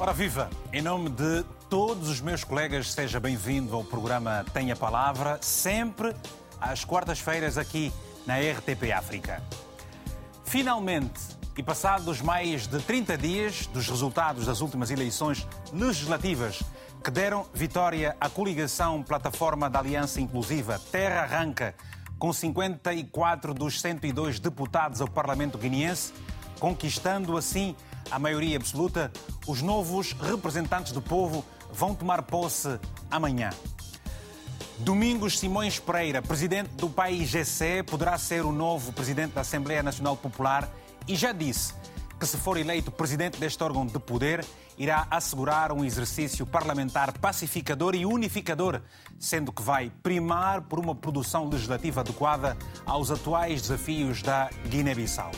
Ora viva! Em nome de todos os meus colegas, seja bem-vindo ao programa Tenha Palavra, sempre às quartas-feiras aqui na RTP África. Finalmente, e passados mais de 30 dias dos resultados das últimas eleições legislativas que deram vitória à coligação Plataforma da Aliança Inclusiva Terra Arranca, com 54 dos 102 deputados ao Parlamento guineense, conquistando assim a maioria absoluta, os novos representantes do povo vão tomar posse amanhã. Domingos Simões Pereira, presidente do país GC, poderá ser o novo presidente da Assembleia Nacional Popular e já disse que, se for eleito presidente deste órgão de poder, irá assegurar um exercício parlamentar pacificador e unificador, sendo que vai primar por uma produção legislativa adequada aos atuais desafios da Guiné-Bissau.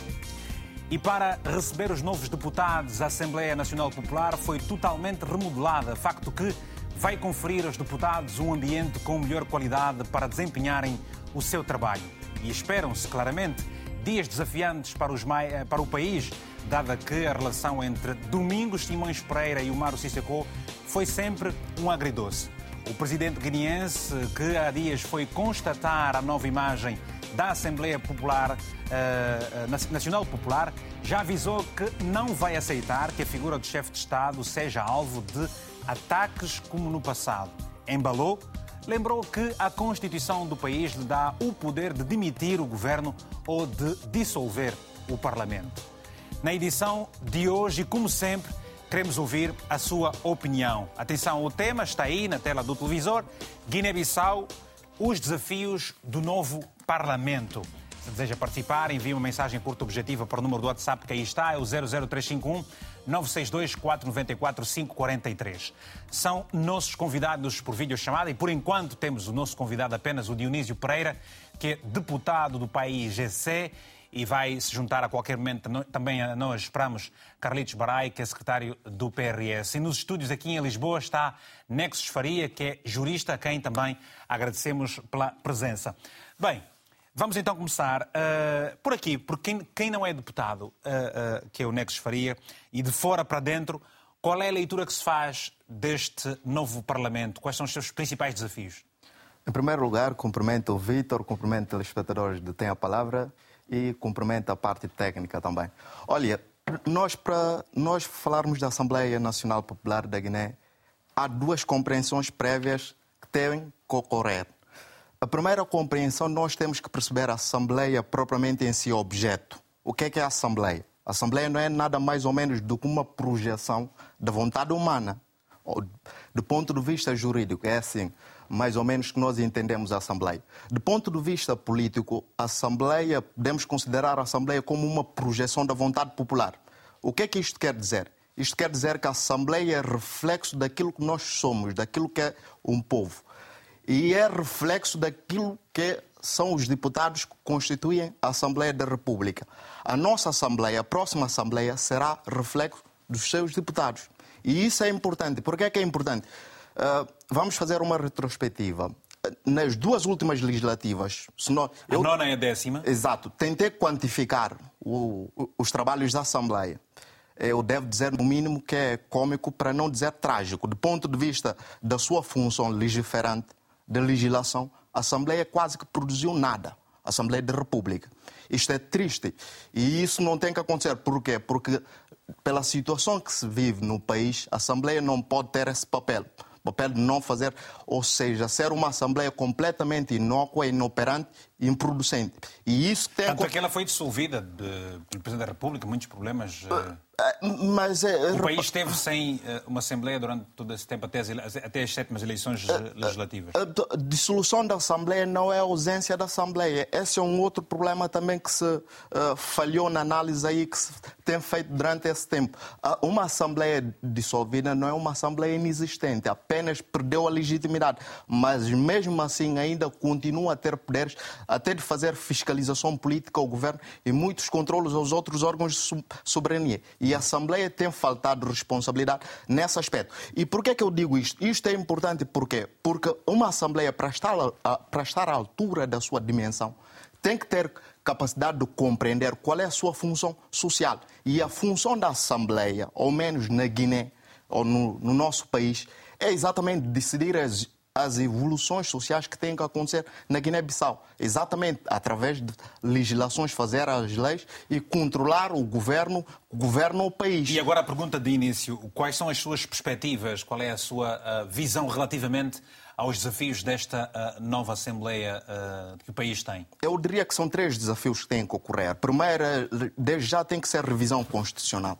E para receber os novos deputados, a Assembleia Nacional Popular foi totalmente remodelada, facto que vai conferir aos deputados um ambiente com melhor qualidade para desempenharem o seu trabalho. E esperam-se, claramente, dias desafiantes para, os, para o país, dada que a relação entre Domingos Simões Pereira e o Mário Sissoko foi sempre um agridoce. O presidente guineense, que há dias foi constatar a nova imagem da Assembleia Popular, uh, Nacional Popular, já avisou que não vai aceitar que a figura do chefe de Estado seja alvo de ataques como no passado. Embalou, lembrou que a Constituição do país lhe dá o poder de demitir o governo ou de dissolver o Parlamento. Na edição de hoje, como sempre, queremos ouvir a sua opinião. Atenção, o tema está aí na tela do televisor: Guiné-Bissau, os desafios do novo Parlamento. Se deseja participar, envie uma mensagem curta objetiva para o número do WhatsApp que aí está, é o 00351 962 494 543. São nossos convidados por videochamada e, por enquanto, temos o nosso convidado apenas o Dionísio Pereira, que é deputado do país GC e vai se juntar a qualquer momento. Também nós esperamos Carlitos Barai, que é secretário do PRS. E nos estúdios aqui em Lisboa está Nexus Faria, que é jurista, a quem também agradecemos pela presença. Bem, Vamos então começar uh, por aqui, por quem, quem não é deputado, uh, uh, que é o Nexus Faria, e de fora para dentro, qual é a leitura que se faz deste novo Parlamento? Quais são os seus principais desafios? Em primeiro lugar, cumprimento o Vítor, cumprimento os espectadores de Tem a Palavra e cumprimento a parte técnica também. Olha, nós, para nós falarmos da Assembleia Nacional Popular da Guiné, há duas compreensões prévias que devem ocorrer. A primeira compreensão, nós temos que perceber a Assembleia propriamente em si objeto. O que é, que é a Assembleia? A Assembleia não é nada mais ou menos do que uma projeção da vontade humana. Do ponto de vista jurídico, é assim, mais ou menos que nós entendemos a Assembleia. Do ponto de vista político, a Assembleia, podemos considerar a Assembleia como uma projeção da vontade popular. O que é que isto quer dizer? Isto quer dizer que a Assembleia é reflexo daquilo que nós somos, daquilo que é um povo e é reflexo daquilo que são os deputados que constituem a Assembleia da República. A nossa Assembleia, a próxima Assembleia, será reflexo dos seus deputados. E isso é importante. Por que é que é importante? Uh, vamos fazer uma retrospectiva. Nas duas últimas legislativas. Nós, a eu, nona e a décima. Exato. Tentei quantificar o, os trabalhos da Assembleia eu devo dizer, no mínimo, que é cômico, para não dizer trágico. Do ponto de vista da sua função legiferante, de legislação, a Assembleia quase que produziu nada. A Assembleia da República. Isto é triste. E isso não tem que acontecer. Por quê? Porque, pela situação que se vive no país, a Assembleia não pode ter esse papel papel de não fazer, ou seja, ser uma Assembleia completamente inócua, inoperante e improducente. E isso tem Tanto a... é que ela foi dissolvida de, pelo Presidente da República, muitos problemas. Uh... Mas, é, o país esteve sem eh, uma Assembleia durante todo esse tempo, até as, até as sétimas eleições eh, legislativas. A dissolução da Assembleia não é a ausência da Assembleia. Esse é um outro problema também que se falhou na análise aí que se tem feito durante esse tempo. Uma Assembleia dissolvida não é uma Assembleia inexistente, apenas perdeu a legitimidade. Mas mesmo assim ainda continua a ter poderes até de fazer fiscalização política ao governo e muitos controlos aos outros órgãos de soberania. E a Assembleia tem faltado responsabilidade nesse aspecto. E por que é que eu digo isto? Isto é importante porque porque uma Assembleia, para estar, para estar à altura da sua dimensão, tem que ter capacidade de compreender qual é a sua função social. E a função da Assembleia, ao menos na Guiné, ou no, no nosso país é exatamente decidir as, as evoluções sociais que têm que acontecer na Guiné-Bissau. Exatamente através de legislações, fazer as leis e controlar o governo, o governo o país. E agora a pergunta de início: quais são as suas perspectivas? Qual é a sua uh, visão relativamente aos desafios desta uh, nova Assembleia uh, que o país tem? Eu diria que são três desafios que têm que ocorrer. Primeiro, desde já tem que ser revisão constitucional.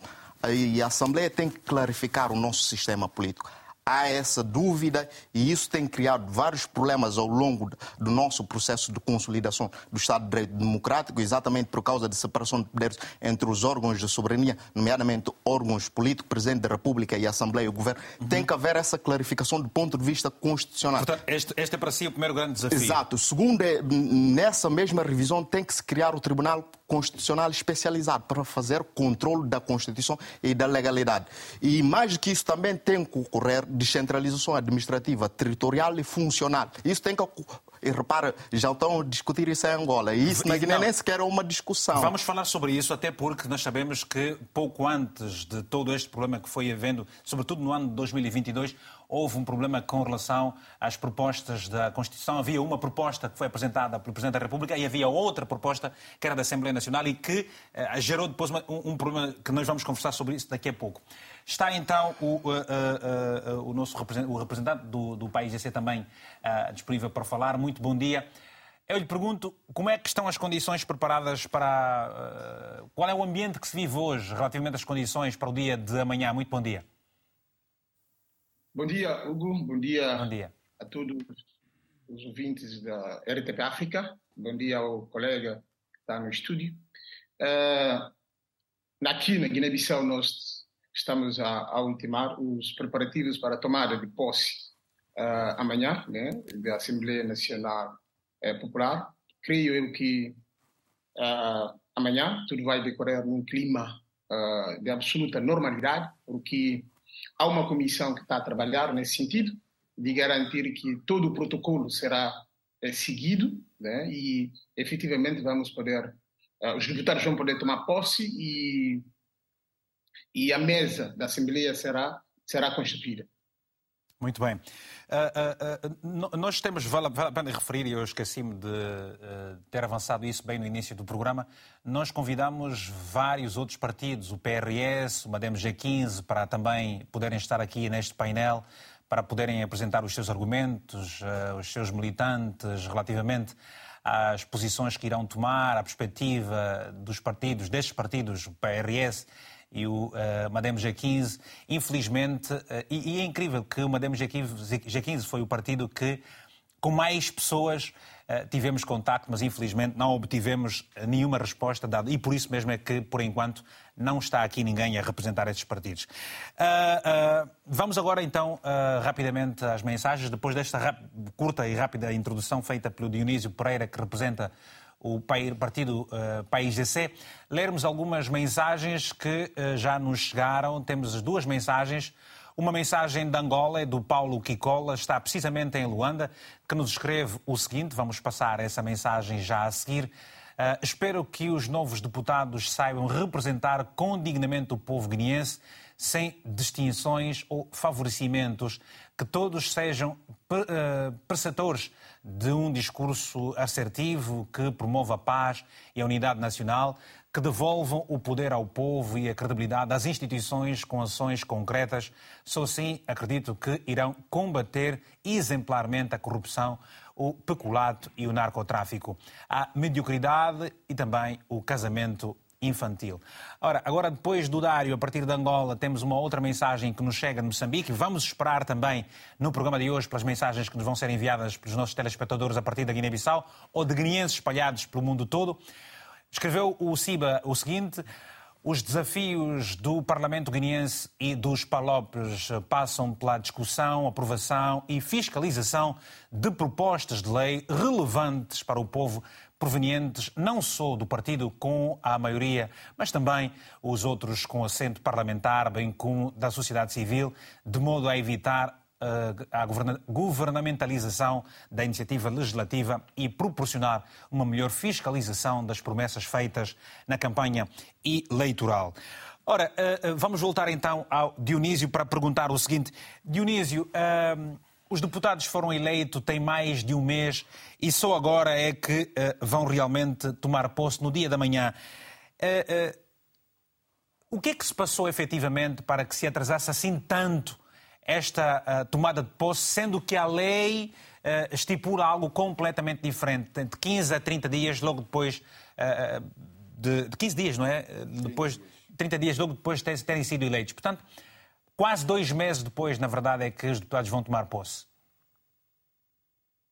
E a Assembleia tem que clarificar o nosso sistema político há essa dúvida e isso tem criado vários problemas ao longo do nosso processo de consolidação do Estado de Direito Democrático, exatamente por causa da separação de poderes entre os órgãos de soberania, nomeadamente órgãos políticos, Presidente da República e Assembleia e o Governo. Uhum. Tem que haver essa clarificação do ponto de vista constitucional. Portanto, este, este é para si o primeiro grande desafio. Exato. Segundo, é, nessa mesma revisão tem que se criar o Tribunal Constitucional especializado para fazer controle da Constituição e da legalidade. E mais do que isso também tem que ocorrer descentralização administrativa, territorial e funcional. Isso tem que e repara, já estão a discutir isso em Angola. E isso na Guiné nem sequer é uma discussão. Vamos falar sobre isso, até porque nós sabemos que pouco antes de todo este problema que foi havendo, sobretudo no ano de 2022, houve um problema com relação às propostas da Constituição. Havia uma proposta que foi apresentada pelo Presidente da República e havia outra proposta que era da Assembleia Nacional e que uh, gerou depois uma, um, um, problema que nós vamos conversar sobre isso daqui a pouco. Está então o, uh, uh, o nosso representante, o representante do, do país EC também disponível para falar. Muito bom dia. Eu lhe pergunto como é que estão as condições preparadas para. qual é o ambiente que se vive hoje relativamente às condições para o dia de amanhã? Muito bom dia. Bom dia, Hugo. Bom dia, Bom dia. a todos os ouvintes da RTP África. Bom dia ao colega que está no estúdio. Uh, aqui na Guiné-Bissau nós estamos a, a, ultimar os preparativos para a tomada de posse uh, amanhã né, da Assembleia Nacional uh, Popular. Creio eu que uh, amanhã tudo vai decorrer num clima de absoluta normalidade, porque Há uma comissão que está a trabalhar nesse sentido, de garantir que todo o protocolo será é, seguido né? e efetivamente vamos poder, os deputados vão poder tomar posse e, e a mesa da Assembleia será, será constituída. Muito bem. Uh, uh, nós temos, vale, a pena referir, e eu esqueci-me de ter avançado isso bem no início do programa, nós convidamos vários outros partidos, o PRS, o Madem G15, para também poderem estar aqui neste painel, para poderem apresentar os seus argumentos, os seus militantes relativamente às posições que irão tomar, à perspectiva dos partidos, destes partidos, o PRS e o uh, Madem G15. Infelizmente, uh, e, e, é incrível que o G15, G15 foi o partido que, com mais pessoas, uh, tivemos contacto, mas infelizmente não obtivemos nenhuma resposta dada. E por isso mesmo é que, por enquanto, não está aqui ninguém a representar estes partidos. vamos agora, então, rapidamente às mensagens, depois desta curta e rápida introdução feita pelo Dionísio Pereira, que representa o partido uh, País DC, lermos algumas mensagens que uh, já nos chegaram. Temos as duas mensagens. Uma mensagem de Angola, é do Paulo Kikola, está precisamente em Luanda, que nos escreve o seguinte: vamos passar essa mensagem já a seguir. Uh, espero que os novos deputados saibam representar com dignamente o povo guineense, sem distinções ou favorecimentos, que todos sejam uh, preceptores de um discurso assertivo que promova a paz e a unidade nacional, que devolvam o poder ao povo e a credibilidade das instituições com ações concretas. Só assim acredito que irão combater exemplarmente a corrupção, o peculato e o narcotráfico, a mediocridade e também o casamento infantil. Ora, agora depois do Dário, a partir de Angola, temos uma outra mensagem que nos chega de Moçambique. Vamos esperar também no programa de hoje pelas mensagens que nos vão ser enviadas pelos nossos telespectadores a partir da Guiné-Bissau ou de guineenses espalhados pelo mundo todo. Escreveu o Siba o seguinte: os desafios do Parlamento guineense e dos PALOPs passam pela discussão, aprovação e fiscalização de propostas de lei relevantes para o povo provenientes não só do partido com a maioria, mas também os outros com assento parlamentar, bem como da sociedade civil, de modo a evitar eh, a governamentalização da iniciativa legislativa e proporcionar uma melhor fiscalização das promessas feitas na campanha eleitoral. Ora, vamos voltar então ao Dionísio para perguntar o seguinte. Dionísio, os deputados foram eleitos tem mais de um mês e só agora é que uh, vão realmente tomar posse no dia da manhã. Uh, uh, o que é que se passou efetivamente para que se atrasasse assim tanto esta tomada de posse, sendo que a lei estipula algo completamente diferente, de 15 a 30 dias, logo depois de, de 15 dias, não é? Depois, 30 dias logo depois de terem sido eleitos. Portanto, Quase dois meses depois, na verdade, é que os deputados vão tomar posse.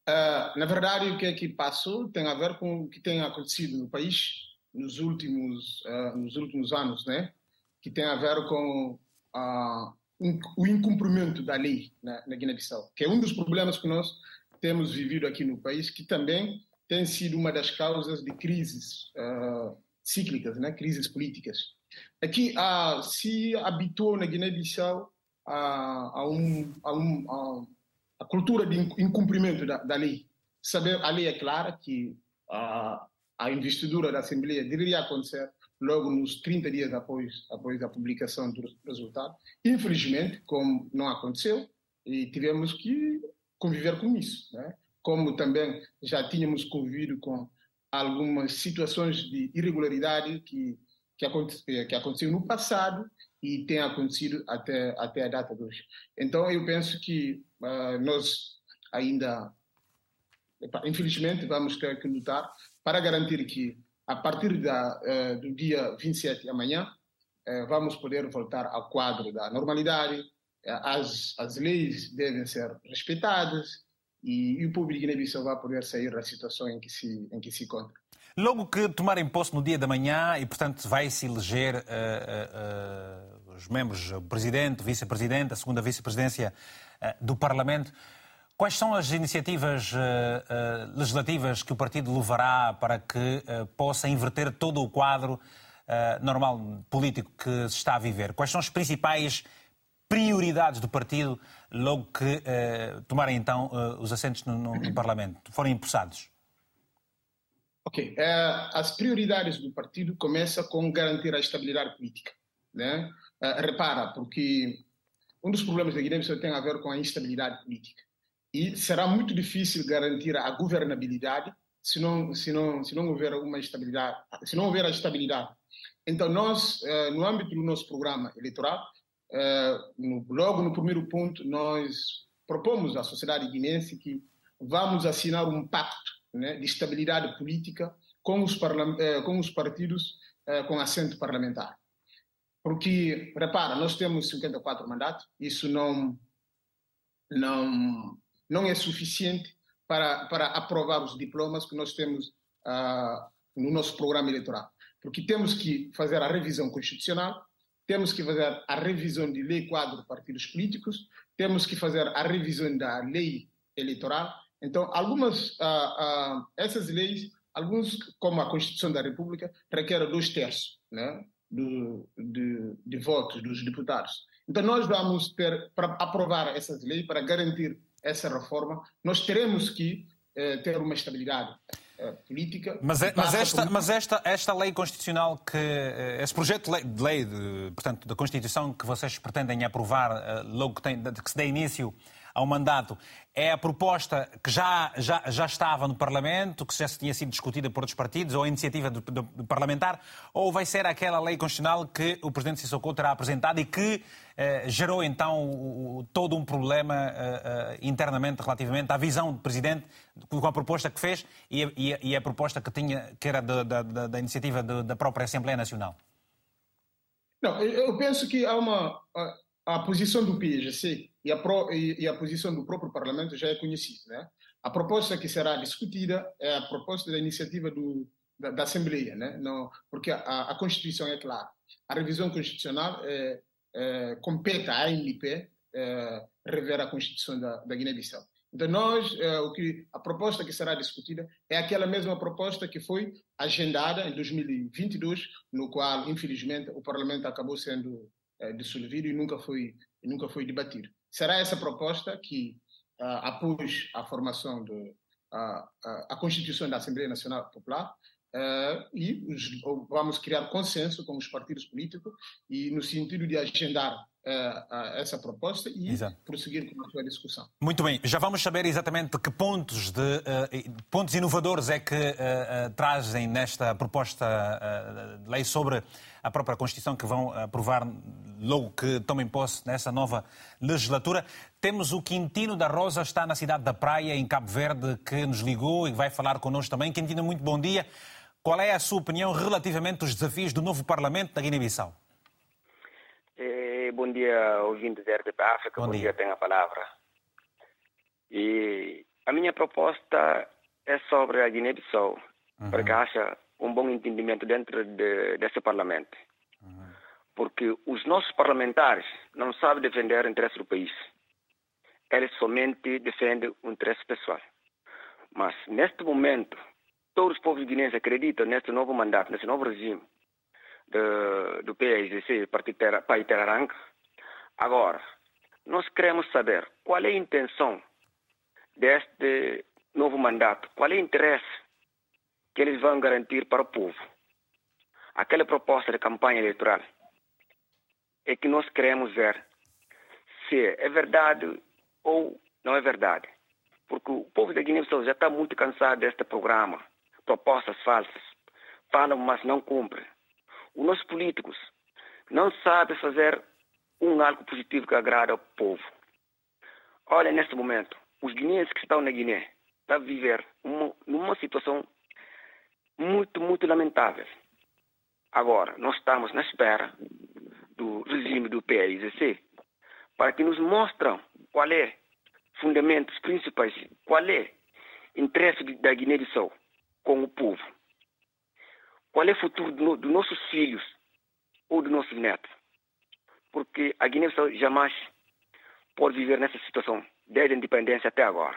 Uh, na verdade, o que é que passou tem a ver com o que tem acontecido no país nos últimos, uh, nos últimos anos, né? que tem a ver com uh, o incumprimento da lei na, na Guiné-Bissau, que é um dos problemas que nós temos vivido aqui no país, que também tem sido uma das causas de crises cíclicas, né? crises políticas. Aqui ah, se habituou na Guiné-Bissau a, a, um, a, um, a, cultura de incumprimento da, da, lei. Saber, a lei é clara que a, a investidura da Assembleia deveria acontecer logo nos 30 dias após, após a publicação do resultado. Infelizmente, como não aconteceu, e tivemos que conviver com isso. Né? Como também já tínhamos convivido com algumas situações de irregularidade que que, aconte, que aconteceu no passado e tem acontecido até, até a data de hoje. Então, eu penso que uh, nós ainda, infelizmente, vamos ter que lutar para garantir que, a partir da, uh, do dia 27 amanhã, uh, vamos poder voltar ao quadro da normalidade, as, as leis devem ser respeitadas e, e o público Guiné-Bissau vai poder sair da situação em que se, em que se encontra. Logo que tomarem posse no dia da manhã e, portanto, vai-se eleger uh, uh, uh, os membros, o presidente, o vice-presidente, a segunda vice-presidência do Parlamento, quais são as iniciativas legislativas que o partido levará para que possa inverter todo o quadro normal político que se está a viver? Quais são as principais prioridades do partido logo que tomarem então os assentos no, no, no Parlamento, forem impulsados? Ok, uh, as prioridades do partido começam com garantir a estabilidade política. Né? Uh, repara, porque um dos problemas da Guiné-Bissau tem a ver com a instabilidade política. E será muito difícil garantir a governabilidade se não, se não, se não houver uma estabilidade, se não houver a estabilidade. Então, nós, uh, no âmbito do nosso programa eleitoral, no, logo no primeiro ponto, nós propomos à sociedade guinense que vamos assinar um pacto né, de estabilidade política com os, eh, com os partidos eh, com assento parlamentar. Porque, repara, nós temos 54 mandatos, isso não, não, não é suficiente para, para aprovar os diplomas que nós temos uh, no nosso programa eleitoral. Porque temos que fazer a revisão constitucional, temos que fazer a revisão de lei quadro partidos políticos, temos que fazer a revisão da lei eleitoral então, algumas uh, uh, essas leis, alguns como a Constituição da República, requerem dois terços né, de, de, de votos dos deputados. Então, nós vamos ter, para aprovar essas leis, para garantir essa reforma, nós teremos que eh, ter uma estabilidade eh, política. Mas, é, mas, esta, por... mas esta, esta lei constitucional, que eh, esse projeto de lei, de lei de, portanto, da Constituição que vocês pretendem aprovar logo que, tem, que se dê início ao mandato. É a proposta que já, já, já estava no Parlamento, que já tinha sido discutida por outros partidos, ou a iniciativa do, do, do parlamentar, ou vai ser aquela lei constitucional que o Presidente Sissoko terá apresentado e que eh, gerou então o, todo um problema eh, eh, internamente relativamente à visão do Presidente com a proposta que fez e, e, e a proposta que, tinha, que era da, da, da iniciativa da própria Assembleia Nacional? Não, eu penso que há uma a posição do PIGC e a, pro, e, e a posição do próprio Parlamento já é conhecida. Né? A proposta que será discutida é a proposta da iniciativa do, da, da Assembleia, né? Não, porque a, a, Constituição é clara. A revisão constitucional é, é, compete à ANP é, rever a Constituição da, da Guiné-Bissau. Então, nós, é, o que, a proposta que será discutida é aquela mesma proposta que foi agendada em 2022, no qual, infelizmente, o Parlamento acabou sendo é, dissolvido e nunca foi, nunca foi debatido. Será essa proposta que, uh, após a formação da a, Constituição da Assembleia Nacional Popular, Uh, e os, vamos criar consenso com os partidos políticos e no sentido de agendar essa proposta e Exato. prosseguir com a sua discussão. Muito bem, já vamos saber exatamente que pontos de pontos inovadores é que trazem nesta proposta de lei sobre a própria Constituição que vão aprovar logo que tomem posse nessa nova legislatura. Temos o Quintino da Rosa, está na cidade da Praia, em Cabo Verde, que nos ligou e vai falar connosco também. Quintino, muito bom dia. Qual é a sua opinião relativamente aos desafios do novo Parlamento da Guiné-Bissau? Bom dia, ouvintes da RDP África. Bom, bom dia. dia, tem a palavra. E a minha proposta é sobre a Guiné-Bissau, uhum. para que haja um bom entendimento dentro de, desse Parlamento. Uhum. Porque os nossos parlamentares não sabem defender o interesse do país. Eles somente defendem o interesse pessoal. Mas, neste momento, todos os povos guineenses acreditam neste novo mandato, nesse novo regime de, do PAIGC, Partido Pai Teraranga. Agora, nós queremos saber qual é a intenção deste novo mandato, qual é o interesse que eles vão garantir para o povo. Aquela proposta de campanha eleitoral é que nós queremos ver se é verdade ou não é verdade. Porque o povo da Guiné-Bissau já está muito cansado deste programa propostas falsas. Falam, mas não cumprem. Os nossos políticos não sabem fazer um algo positivo que agrada ao povo. Olha, neste momento, os guineenses que estão na Guiné estão a viver uma, numa situação muito, muito lamentável. Agora, nós estamos na espera do regime do PAIGC para que nos mostrem qual é fundamentos principais, qual é interesse da Guiné-Bissau com o povo. Qual é o futuro dos do nossos filhos ou dos nossos netos? Porque a Guiné-Bissau jamais pode viver nessa situação, desde a independência até agora.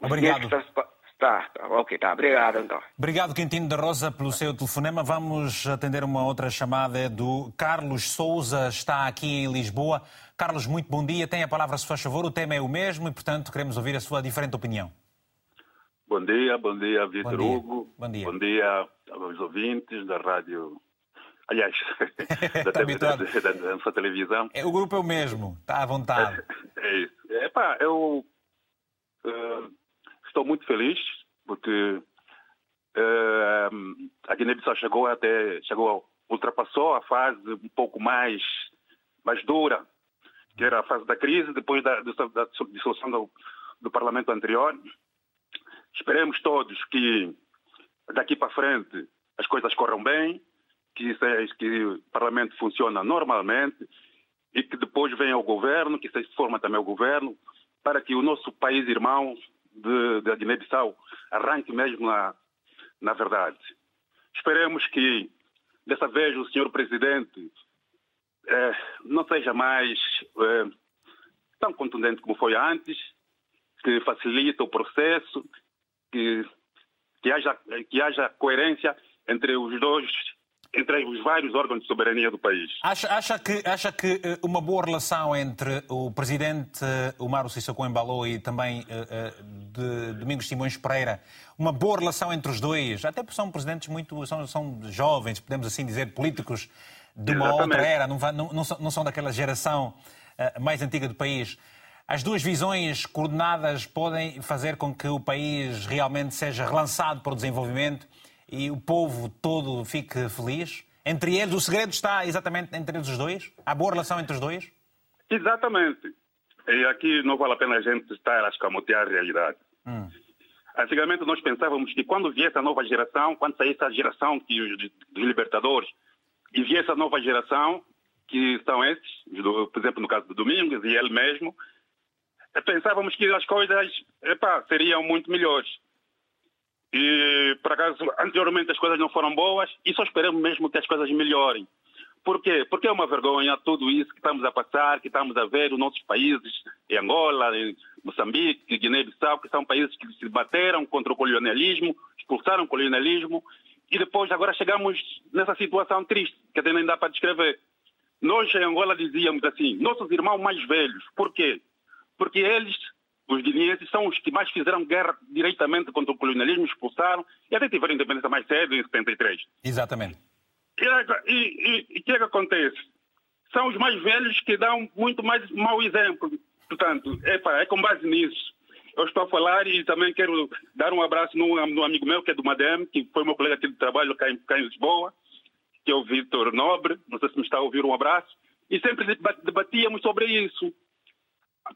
Obrigado. Está, tá, ok, tá. Obrigado, então. Obrigado, Quintino da Rosa, pelo seu telefonema. Vamos atender uma outra chamada do Carlos Souza, está aqui em Lisboa. Carlos, muito bom dia. Tem a palavra, se faz favor. O tema é o mesmo e, portanto, queremos ouvir a sua diferente opinião. Bom dia, bom dia, Vitor Hugo. Bom dia. Bom dia aos ouvintes da rádio. Aliás, da, tá TV, da, da, da, nossa televisão. É, o grupo é o mesmo, está à vontade. É, é isso. Epá, eu uh, estou muito feliz porque uh, a Guiné-Bissau chegou até, chegou, ultrapassou a fase um pouco mais, mais dura, que era a fase da crise, depois da, da dissolução do, do parlamento anterior. Esperemos todos que daqui para frente as coisas corram bem, que, que o Parlamento funcione normalmente e que depois venha o governo, que se forma também o governo, para que o nosso país irmão de, Guiné-Bissau arranque mesmo na, na verdade. Esperemos que dessa vez o senhor presidente eh, não seja mais eh, tão contundente como foi antes, que facilite o processo que, que, haja, que haja coerência entre os dois entre os vários órgãos de soberania do país. Acha, acha, que, acha que eh, uma boa relação entre o presidente Omar Sissoko Embalo e também eh, eh, de Domingos Simões Pereira, uma boa relação entre os dois, até porque são presidentes muito, são, são jovens, podemos assim dizer, políticos de uma Exatamente. outra era, não, não, não, são, não são daquela geração mais antiga do país. As duas visões coordenadas podem fazer com que o país realmente seja relançado para o desenvolvimento e o povo todo fique feliz? Entre eles, o segredo está exatamente entre eles os dois? Há boa relação entre os dois? Exatamente. E aqui não vale a pena a gente estar a escamotear a realidade. Hum. Antigamente nós pensávamos que quando viesse a nova geração, quando saísse a geração que os, libertadores, e viesse a nova geração, que são esses, por exemplo, no caso do Domingos e ele mesmo, pensávamos que as coisas epá, seriam muito melhores. E, por acaso, anteriormente as coisas não foram boas e só esperamos mesmo que as coisas melhorem. Por quê? Porque é uma vergonha tudo isso que estamos a passar, que estamos a ver nos nossos países, em Angola, em Moçambique, Guiné-Bissau, que são países que se bateram contra o colonialismo, expulsaram o colonialismo, e depois agora chegamos nessa situação triste, que até nem dá para descrever. Nós em Angola dizíamos assim, nossos irmãos mais velhos, por quê? Porque eles os guineenses são os que mais fizeram guerra diretamente contra o colonialismo, expulsaram e até tiveram independência mais cedo, em 73. Exatamente. E o que é que acontece? São os mais velhos que dão muito mais mau exemplo. Portanto, é, é com base nisso. Eu estou a falar e também quero dar um abraço num, num amigo meu que é do Madem, que foi meu colega aqui de trabalho cá em, cá em Lisboa, que é o Vitor Nobre, não sei se me está a ouvir, um abraço. E sempre debatíamos sobre isso.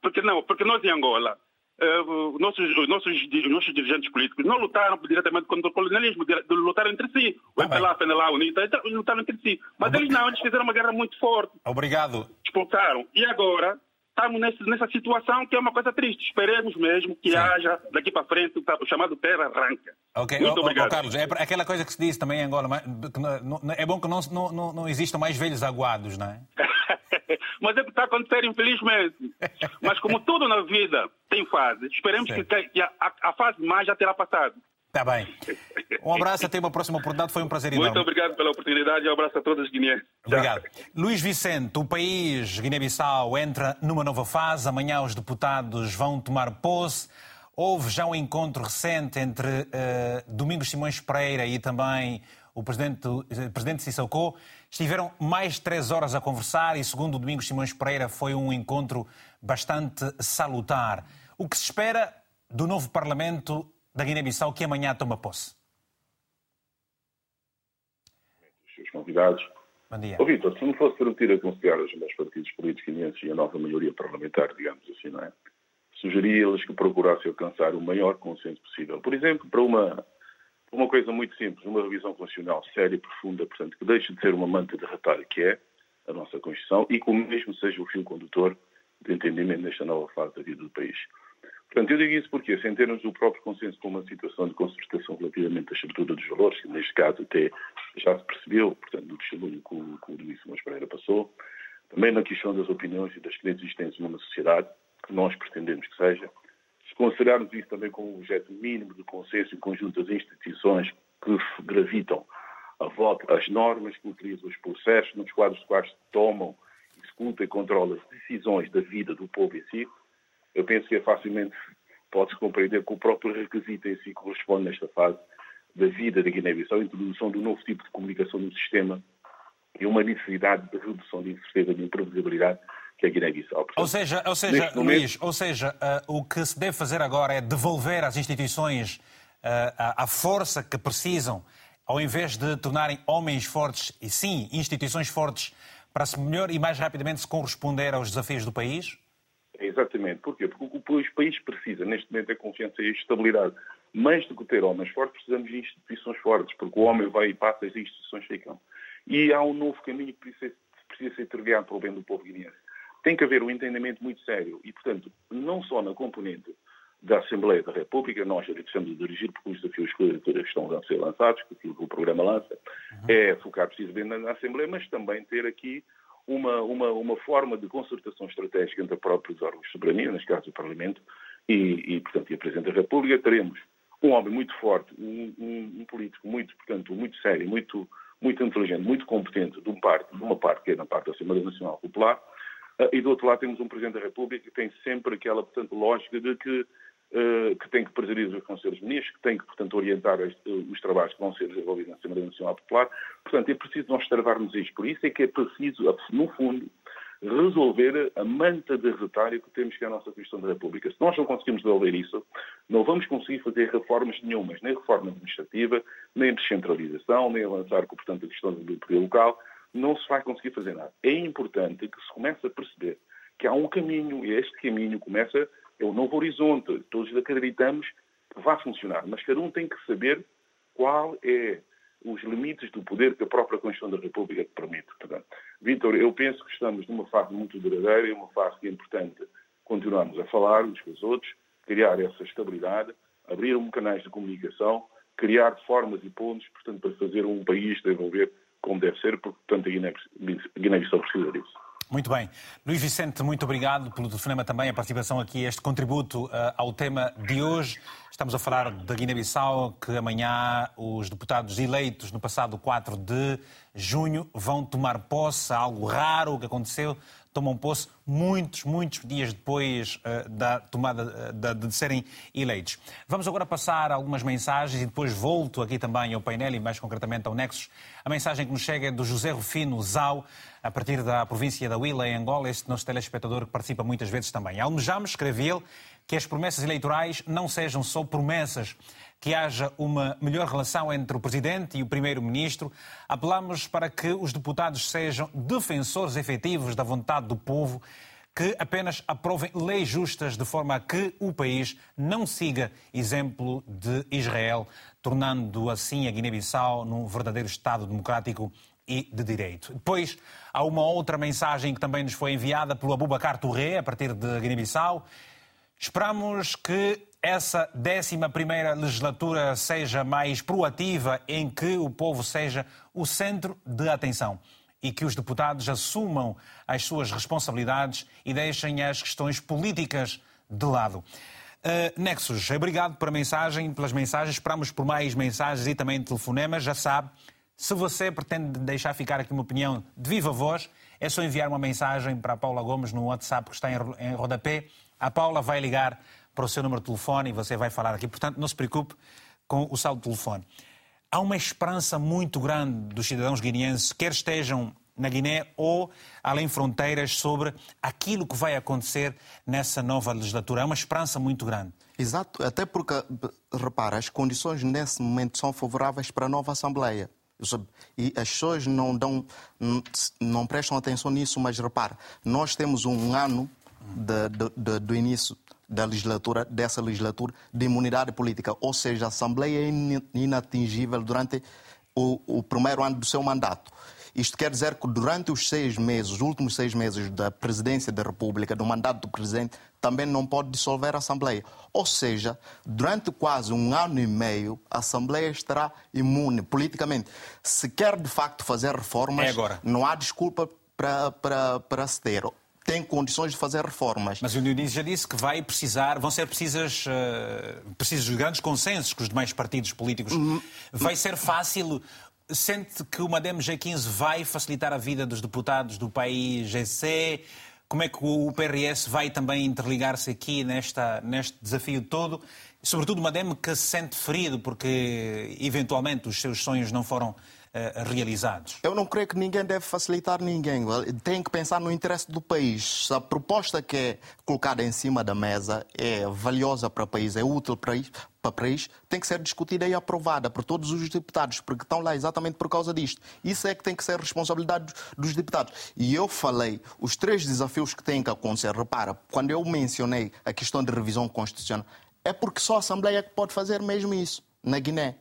Porque não, porque nós em Angola, uh, nossos, nossos, nossos dirigentes políticos não lutaram diretamente contra o colonialismo, lutaram entre si. O MPLA, a FNLA, a UNITA, lutaram entre si. Mas eles não, eles fizeram uma guerra muito forte. Obrigado. Expulsaram. E agora estamos nessa situação que é uma coisa triste. Esperemos mesmo que Sim. haja daqui para frente o chamado terra arranca. Ok, Muito oh, obrigado. Oh, Carlos, é aquela coisa que se diz também em Angola, é bom que não, não, não existam mais velhos aguados, não é? Mas é que está a acontecer, infelizmente. Mas como tudo na vida tem fase, esperemos Sim. que a, a, a fase mais já terá passado. Está bem. Um abraço, até uma próxima oportunidade. Foi um prazer enorme. Muito obrigado pela oportunidade e um abraço a todos os guineenses. Obrigado. Luís Vicente, o país Guiné-Bissau entra numa nova fase. Amanhã os deputados vão tomar posse. Houve já um encontro recente entre uh, Domingos Simões Pereira e também o presidente, uh, presidente Sissoko. Estiveram mais de três horas a conversar e, segundo o Domingos Simões Pereira, foi um encontro bastante salutar. O que se espera do novo Parlamento da Guiné-Bissau que amanhã toma posse? Os seus convidados. Bom dia. Ô, Vitor, se me fosse permitir aconselhar os meus partidos políticos guineenses e a nova maioria parlamentar, digamos assim, não é? Sugeria-lhes que procurassem alcançar o maior consenso possível. Por exemplo, para uma, uma coisa muito simples, uma revisão constitucional séria e profunda, portanto, que deixe de ser uma manta de retalho, que é a nossa Constituição, e que o mesmo seja o fio condutor de entendimento nesta nova fase da vida do país. Portanto, eu digo isso porque, sem termos o próprio consenso com uma situação de concertação relativamente à estrutura dos valores, que neste caso até já se percebeu, portanto, do testemunho que o, que o Luís Simões Pereira passou, também na questão das opiniões e das crenças existentes numa sociedade, que nós pretendemos que seja, se considerarmos isso também como um objeto mínimo de consenso em conjunto das instituições que gravitam à volta as normas que utilizam os processos nos quadros de quais tomam, executam e controlam as decisões da vida do povo em si, eu penso que é facilmente pode-se compreender que o próprio requisito em si corresponde nesta fase da vida da Guiné-Bissau, a introdução de um novo tipo de comunicação no sistema e uma necessidade de redução de incerteza e de imprevisibilidade que a Guiné-Bissau. Ou seja, ou seja Luís, ou seja uh, o que se deve fazer agora é devolver às instituições uh, a, a força que precisam, ao invés de tornarem homens fortes, e sim, instituições fortes, para se melhor e mais rapidamente se corresponder aos desafios do país? Exatamente. Porquê? Porque o que o país precisa neste momento é confiança e estabilidade. Mais do que ter homens fortes, precisamos de instituições fortes, porque o homem vai e passa e as instituições ficam. E há um novo caminho que precisa, precisa ser trilhado para o bem do povo guineense. Tem que haver um entendimento muito sério e, portanto, não só na componente da Assembleia da República, nós já estamos a dirigir, porque os desafios que estão a ser lançados, que o programa lança, uhum. é focar precisamente na Assembleia, mas também ter aqui uma, uma, uma forma de concertação estratégica entre os próprios órgãos de soberania, neste caso o Parlamento, e, e, portanto, e a Presidente da República, teremos um homem muito forte, um, um, um, político muito, portanto, muito sério, muito, muito inteligente, muito competente, de, um parte, de uma parte que é na parte da Assembleia Nacional Popular, e do outro lado temos um Presidente da República que tem sempre aquela, portanto, lógica de que eh, que tem que presidir os Conselhos Ministros, que tem que, portanto, orientar eh, os trabalhos que vão ser desenvolvidos na Assembleia Nacional Popular. Portanto, é preciso nós travarmos isto. Por isso é que é preciso, no fundo, resolver a manta de retalho que temos que é a nossa Constituição da República. Se nós não conseguimos resolver isso, não vamos conseguir fazer reformas nenhumas, nem reforma administrativa, nem descentralização, nem avançar com, portanto, a questão do poder local. Não se vai conseguir fazer nada. É importante que se comece a perceber que há um caminho, e este caminho começa é um novo horizonte. Todos acreditamos que vai funcionar, mas cada um tem que saber qual é os limites do poder que a própria Constituição da República permite. Portanto, Vítor, eu penso que estamos numa fase muito duradoura, uma fase que é importante continuarmos a falar uns com os outros, criar essa estabilidade, abrir um canais de comunicação, criar formas e pontos, portanto, para fazer um país desenvolver como deve ser, porque, portanto, a Guiné-Bissau precisa disso. Muito bem. Luís Vicente, muito obrigado pelo telefonema também, a participação aqui, este contributo uh, ao tema de hoje. Estamos a falar da Guiné-Bissau, que amanhã os deputados eleitos no passado 4 de junho vão tomar posse, algo raro que aconteceu, tomam posse muitos, muitos dias depois uh, da tomada uh, de, de, serem eleitos. Vamos agora passar algumas mensagens e depois volto aqui também ao painel e mais concretamente ao Nexus. A mensagem que nos chega é do José Rufino Zau, a partir da província da Huila, em Angola, este nosso telespectador que participa muitas vezes também. Almejamos, escreve ele, que as promessas eleitorais não sejam só promessas, que haja uma melhor relação entre o Presidente e o Primeiro-Ministro. Apelamos para que os deputados sejam defensores efetivos da vontade do povo, que apenas aprovem leis justas de forma a que o país não siga exemplo de Israel, tornando assim a Guiné-Bissau num verdadeiro Estado democrático e de direito. Depois, há uma outra mensagem que também nos foi enviada pelo Abubakar Touré, a partir de Guiné-Bissau. Esperamos que essa 11 legislatura seja mais proativa, em que o povo seja o centro de atenção e que os deputados assumam as suas responsabilidades e deixem as questões políticas de lado. Uh, Nexus, obrigado pela mensagem, pelas mensagens. Esperamos por mais mensagens e também telefonemas. Já sabe, se você pretende deixar ficar aqui uma opinião de viva voz, é só enviar uma mensagem para a Paula Gomes no WhatsApp que está em rodapé. A Paula vai ligar para o seu número de telefone e você vai falar aqui. Portanto, não se preocupe com o saldo de telefone. Há uma esperança muito grande dos cidadãos guineenses, quer estejam na Guiné ou além fronteiras, sobre aquilo que vai acontecer nessa nova legislatura. É uma esperança muito grande. Exato, até porque, repara, as condições nesse momento são favoráveis para a nova Assembleia. E as pessoas não, dão, não prestam atenção nisso, mas repara, nós temos um ano de, de, de, do início da legislatura, dessa legislatura de imunidade política, ou seja, a Assembleia é inatingível durante o, o primeiro ano do seu mandato. Isto quer dizer que durante os seis meses, os últimos seis meses da presidência da República, do mandato do presidente, também não pode dissolver a Assembleia. Ou seja, durante quase um ano e meio, a Assembleia estará imune politicamente. Se quer de facto fazer reformas, é não há desculpa para, para, para ceder tem condições de fazer reformas. Mas o Dionísio já disse que vai precisar, vão ser precisas, uh, precisos grandes consensos com os demais partidos políticos. Hum, vai ser fácil Sente que o Madem G15 vai facilitar a vida dos deputados do país GC? Como é que o PRS vai também interligar-se aqui nesta, neste desafio todo? Sobretudo o Madem que se sente ferido porque eventualmente os seus sonhos não foram eh, realizados? Eu não creio que ninguém deve facilitar ninguém. Tem que pensar no interesse do país. A proposta que é colocada em cima da mesa é valiosa para o país, é útil para, o país, tem que ser discutida e aprovada por todos os deputados, porque estão lá exatamente por causa disto. Isso é que tem que ser responsabilidade dos deputados. E eu falei os três desafios que têm que acontecer. Repara, quando eu mencionei a questão de revisão constitucional, é porque só a Assembleia que pode fazer mesmo isso na Guiné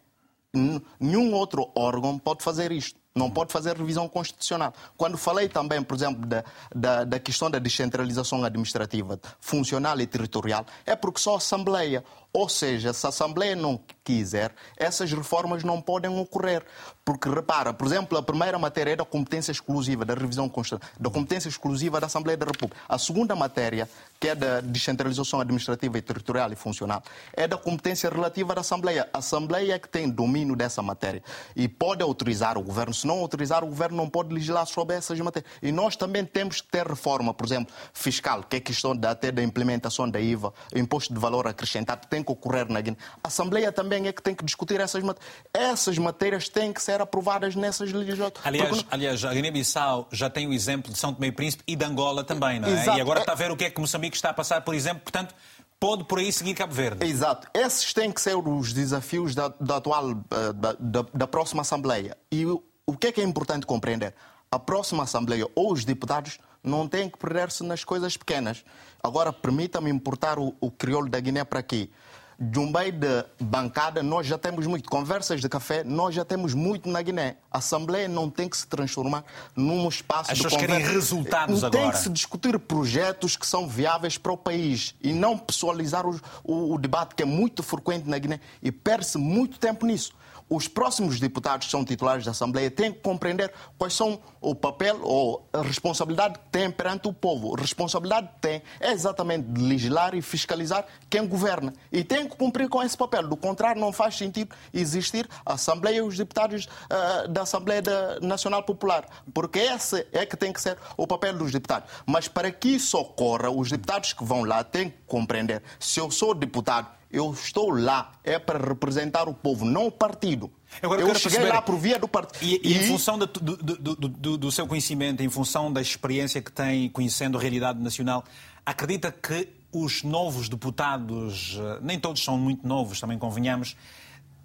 nenhum outro órgão pode fazer isto. Não pode fazer revisão constitucional. Quando falei também, por exemplo, da, da, da, questão da descentralização administrativa, funcional e territorial, é porque só a Assembleia, ou seja, se a Assembleia não quiser, essas reformas não podem ocorrer. Porque, repara, por exemplo, a primeira matéria é da competência exclusiva, da revisão constitucional, da competência exclusiva da Assembleia da República. A segunda matéria, que é da descentralização administrativa e territorial e funcional, é da competência relativa da Assembleia. A Assembleia é que tem domínio dessa matéria e pode autorizar o governo. Se não autorizar, o governo não pode legislar sobre essas matérias. E nós também temos que ter reforma, por exemplo, fiscal, que é questão até da implementação da IVA, Imposto de Valor Acrescentado, tem que ocorrer na Guiné. A Assembleia também é que tem que discutir essas matérias. Essas matérias têm que ser aprovadas nessas legislaturas. Aliás, Porque... aliás a Guiné-Bissau já tem o exemplo de São Tomé e Príncipe e de Angola também, não é? Exato. E agora está a ver o que é que Moçambique está a passar, por exemplo. Portanto, pode por aí seguir Cabo Verde. Exato. Esses têm que ser os desafios da, da atual, eh, da, da, da, próxima Assembleia. E o, o que é que é importante compreender? A próxima Assembleia ou os deputados não têm que perder-se nas coisas pequenas. Agora, permita-me importar o, o crioulo da Guiné para aqui de um meio de bancada, nós já temos muito. Conversas de café, nós já temos muito na Guiné. A Assembleia não tem que se transformar num espaço As de conversa. querem resultados tem agora. Tem que se discutir projetos que são viáveis para o país e não pessoalizar o, o, o debate que é muito frequente na Guiné e perde-se muito tempo nisso os próximos deputados que são titulares da Assembleia têm que compreender quais são o papel ou a responsabilidade que têm perante o povo. A responsabilidade que têm é exatamente de legislar e fiscalizar quem governa. E tem que cumprir com esse papel. Do contrário, não faz sentido existir a Assembleia e os deputados uh, da Assembleia Nacional Popular, porque esse é que tem que ser o papel dos deputados. Mas para que isso ocorra, os deputados que vão lá têm que compreender: se eu sou deputado, eu estou lá é para representar o povo, não o partido. Agora, eu cheguei perceber, lá por via do partido. E, e, e, em função do, do, do, do, seu conhecimento, em função da experiência que tem conhecendo a realidade nacional, acredita que os novos deputados, eh, nem todos são muito novos, também convenhamos,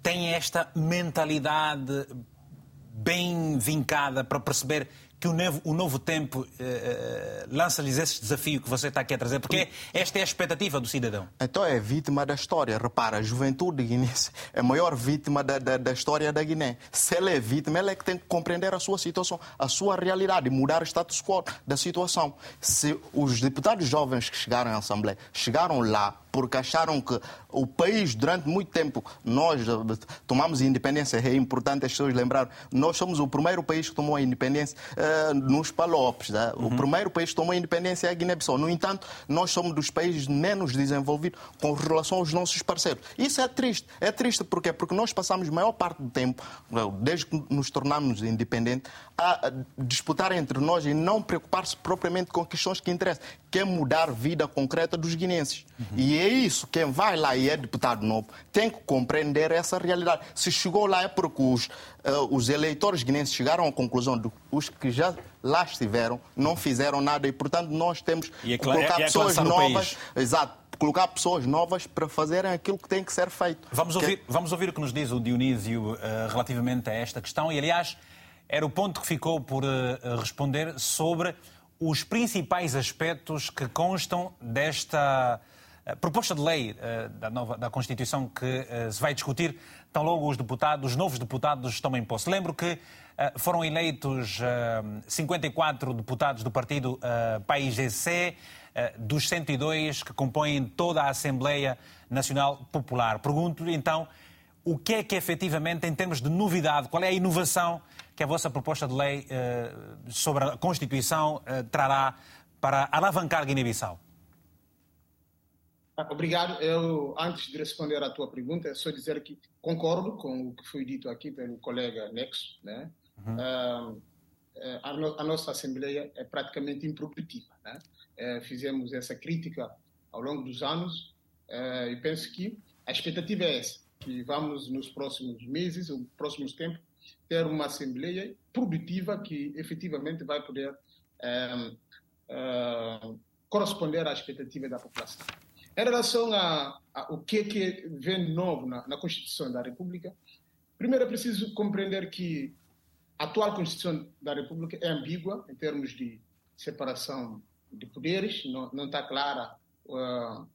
têm esta mentalidade bem vincada para perceber que o novo, o novo tempo uh, lança-lhes esse desafio que você está aqui a trazer? Porque esta é a expectativa do cidadão. Então é vítima da história. Repara, a juventude guinense é a maior vítima da, da, da, história da Guiné. Se ela é vítima, ela é que tem que compreender a sua situação, a sua realidade, mudar o status quo da situação. Se os deputados jovens que chegaram à Assembleia chegaram lá porque acharam que o país, durante muito tempo, nós eh, tomamos independência, é importante as pessoas lembrar, nós somos o primeiro país que tomou a independência uh, nos Palopes. Né? Uhum. O primeiro país que tomou a independência é a Guiné-Bissau. No entanto, nós somos dos países menos desenvolvidos com relação aos nossos parceiros. Isso é triste. É triste porque Porque nós passamos a maior parte do tempo, desde que nos tornamos independentes, a disputar entre nós e não preocupar-se propriamente com questões que interessam, que é mudar a vida concreta dos guinenses. Uhum. E é isso, quem vai lá e é deputado novo tem que compreender essa realidade. Se chegou lá é porque os, uh, os eleitores guinenses chegaram à conclusão de que os que já lá estiveram não fizeram nada e, portanto, nós temos que colocar é, é pessoas novas. Exato colocar pessoas novas para fazerem aquilo que tem que ser feito. Vamos ouvir, que... vamos ouvir o que nos diz o Dionísio uh, relativamente a esta questão e, aliás, era o ponto que ficou por uh, responder sobre os principais aspectos que constam desta proposta de lei uh, da, nova, da Constituição que uh, se vai discutir tão logo os deputados, os novos deputados tomem posse. Lembro que uh, foram eleitos 54 deputados do partido uh, PAIGC, dos 102 que compõem toda a Assembleia Nacional Popular. Pergunto-lhe então o que é que efetivamente, em termos de novidade, qual é a inovação que a vossa proposta de lei sobre a Constituição trará para alavancar Guiné-Bissau? Ah, obrigado. Eu, antes de responder à tua pergunta, é só dizer que concordo com o que foi dito aqui pelo colega Nexo. Né? Uhum. Uh, a, no, a, nossa Assembleia é praticamente improdutiva. Né? Uh, fizemos essa crítica ao longo dos anos uh, e penso que a expectativa é essa, que vamos nos próximos meses, ou próximos tempos, ter uma Assembleia produtiva que efetivamente vai poder corresponder à expectativa da população. Em relação a, a o que, é que vem novo na, na, Constituição da República, primeiro é preciso compreender que a atual Constituição da República é ambígua em termos de separação de poderes, não, está clara uh,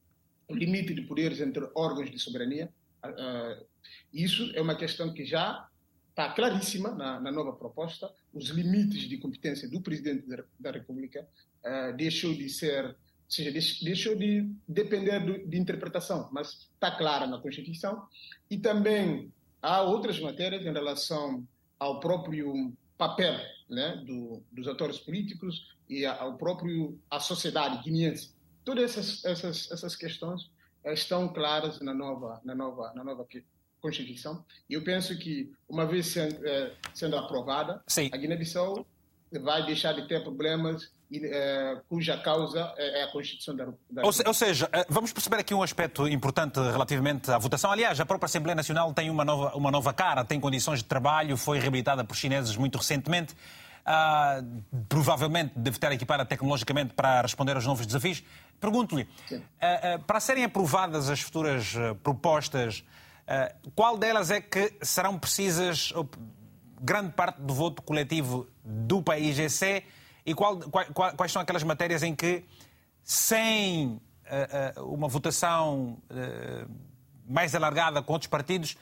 o limite de poderes entre órgãos de soberania. Uh, isso é uma questão que já está claríssima na, na, nova proposta. Os limites de competência do Presidente da, da República uh, deixou de ser ou seja, deixou de depender de interpretação, mas está clara na Constituição. E também há outras matérias em relação ao próprio papel né, do, dos atores políticos e ao próprio a sociedade guineense. Todas essas, essas, essas questões eh, estão claras na nova, na nova, na nova Constituição. E eu penso que, uma vez sendo, eh, sendo aprovada, Sim. a Guiné-Bissau vai deixar de ter problemas cuja causa é, é a Constituição da, da ou, seja, eh, vamos perceber aqui um aspecto importante relativamente à votação. Aliás, a própria Assembleia Nacional tem uma nova, uma nova cara, tem condições de trabalho, foi reabilitada por chineses muito recentemente. Uh, provavelmente deve ter equipada tecnologicamente para responder aos novos desafios. Pergunto-lhe, uh, uh, para serem aprovadas as futuras propostas, qual delas é que serão precisas, grande parte do voto coletivo do país GC e qual, qual, quais são aquelas matérias em que, sem uh, uh, uma votação uh, mais alargada com outros partidos,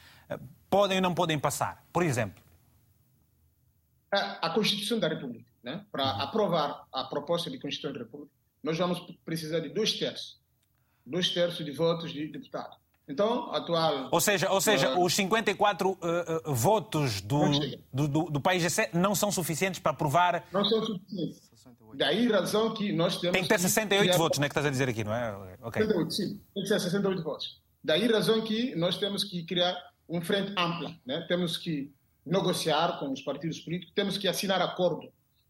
podem ou não podem passar? Por exemplo. A, a Constituição da República. Né? Para uhum. aprovar a proposta de Constituição da República, nós vamos precisar de dois terços. Dois terços de votos de deputados. Então, atual. Ou seja, ou seja uh, os 54 uh, uh, votos do, do, do, do, país não são suficientes para aprovar. Não são suficientes. Daí razão que nós temos. Tem que ter 68 que... votos, não é que estás a dizer aqui, não é? Okay. 68, sim. Tem que ser 68 votos. Daí razão que nós temos que criar um frente ampla, né? temos que negociar com os partidos políticos, temos que assinar acordo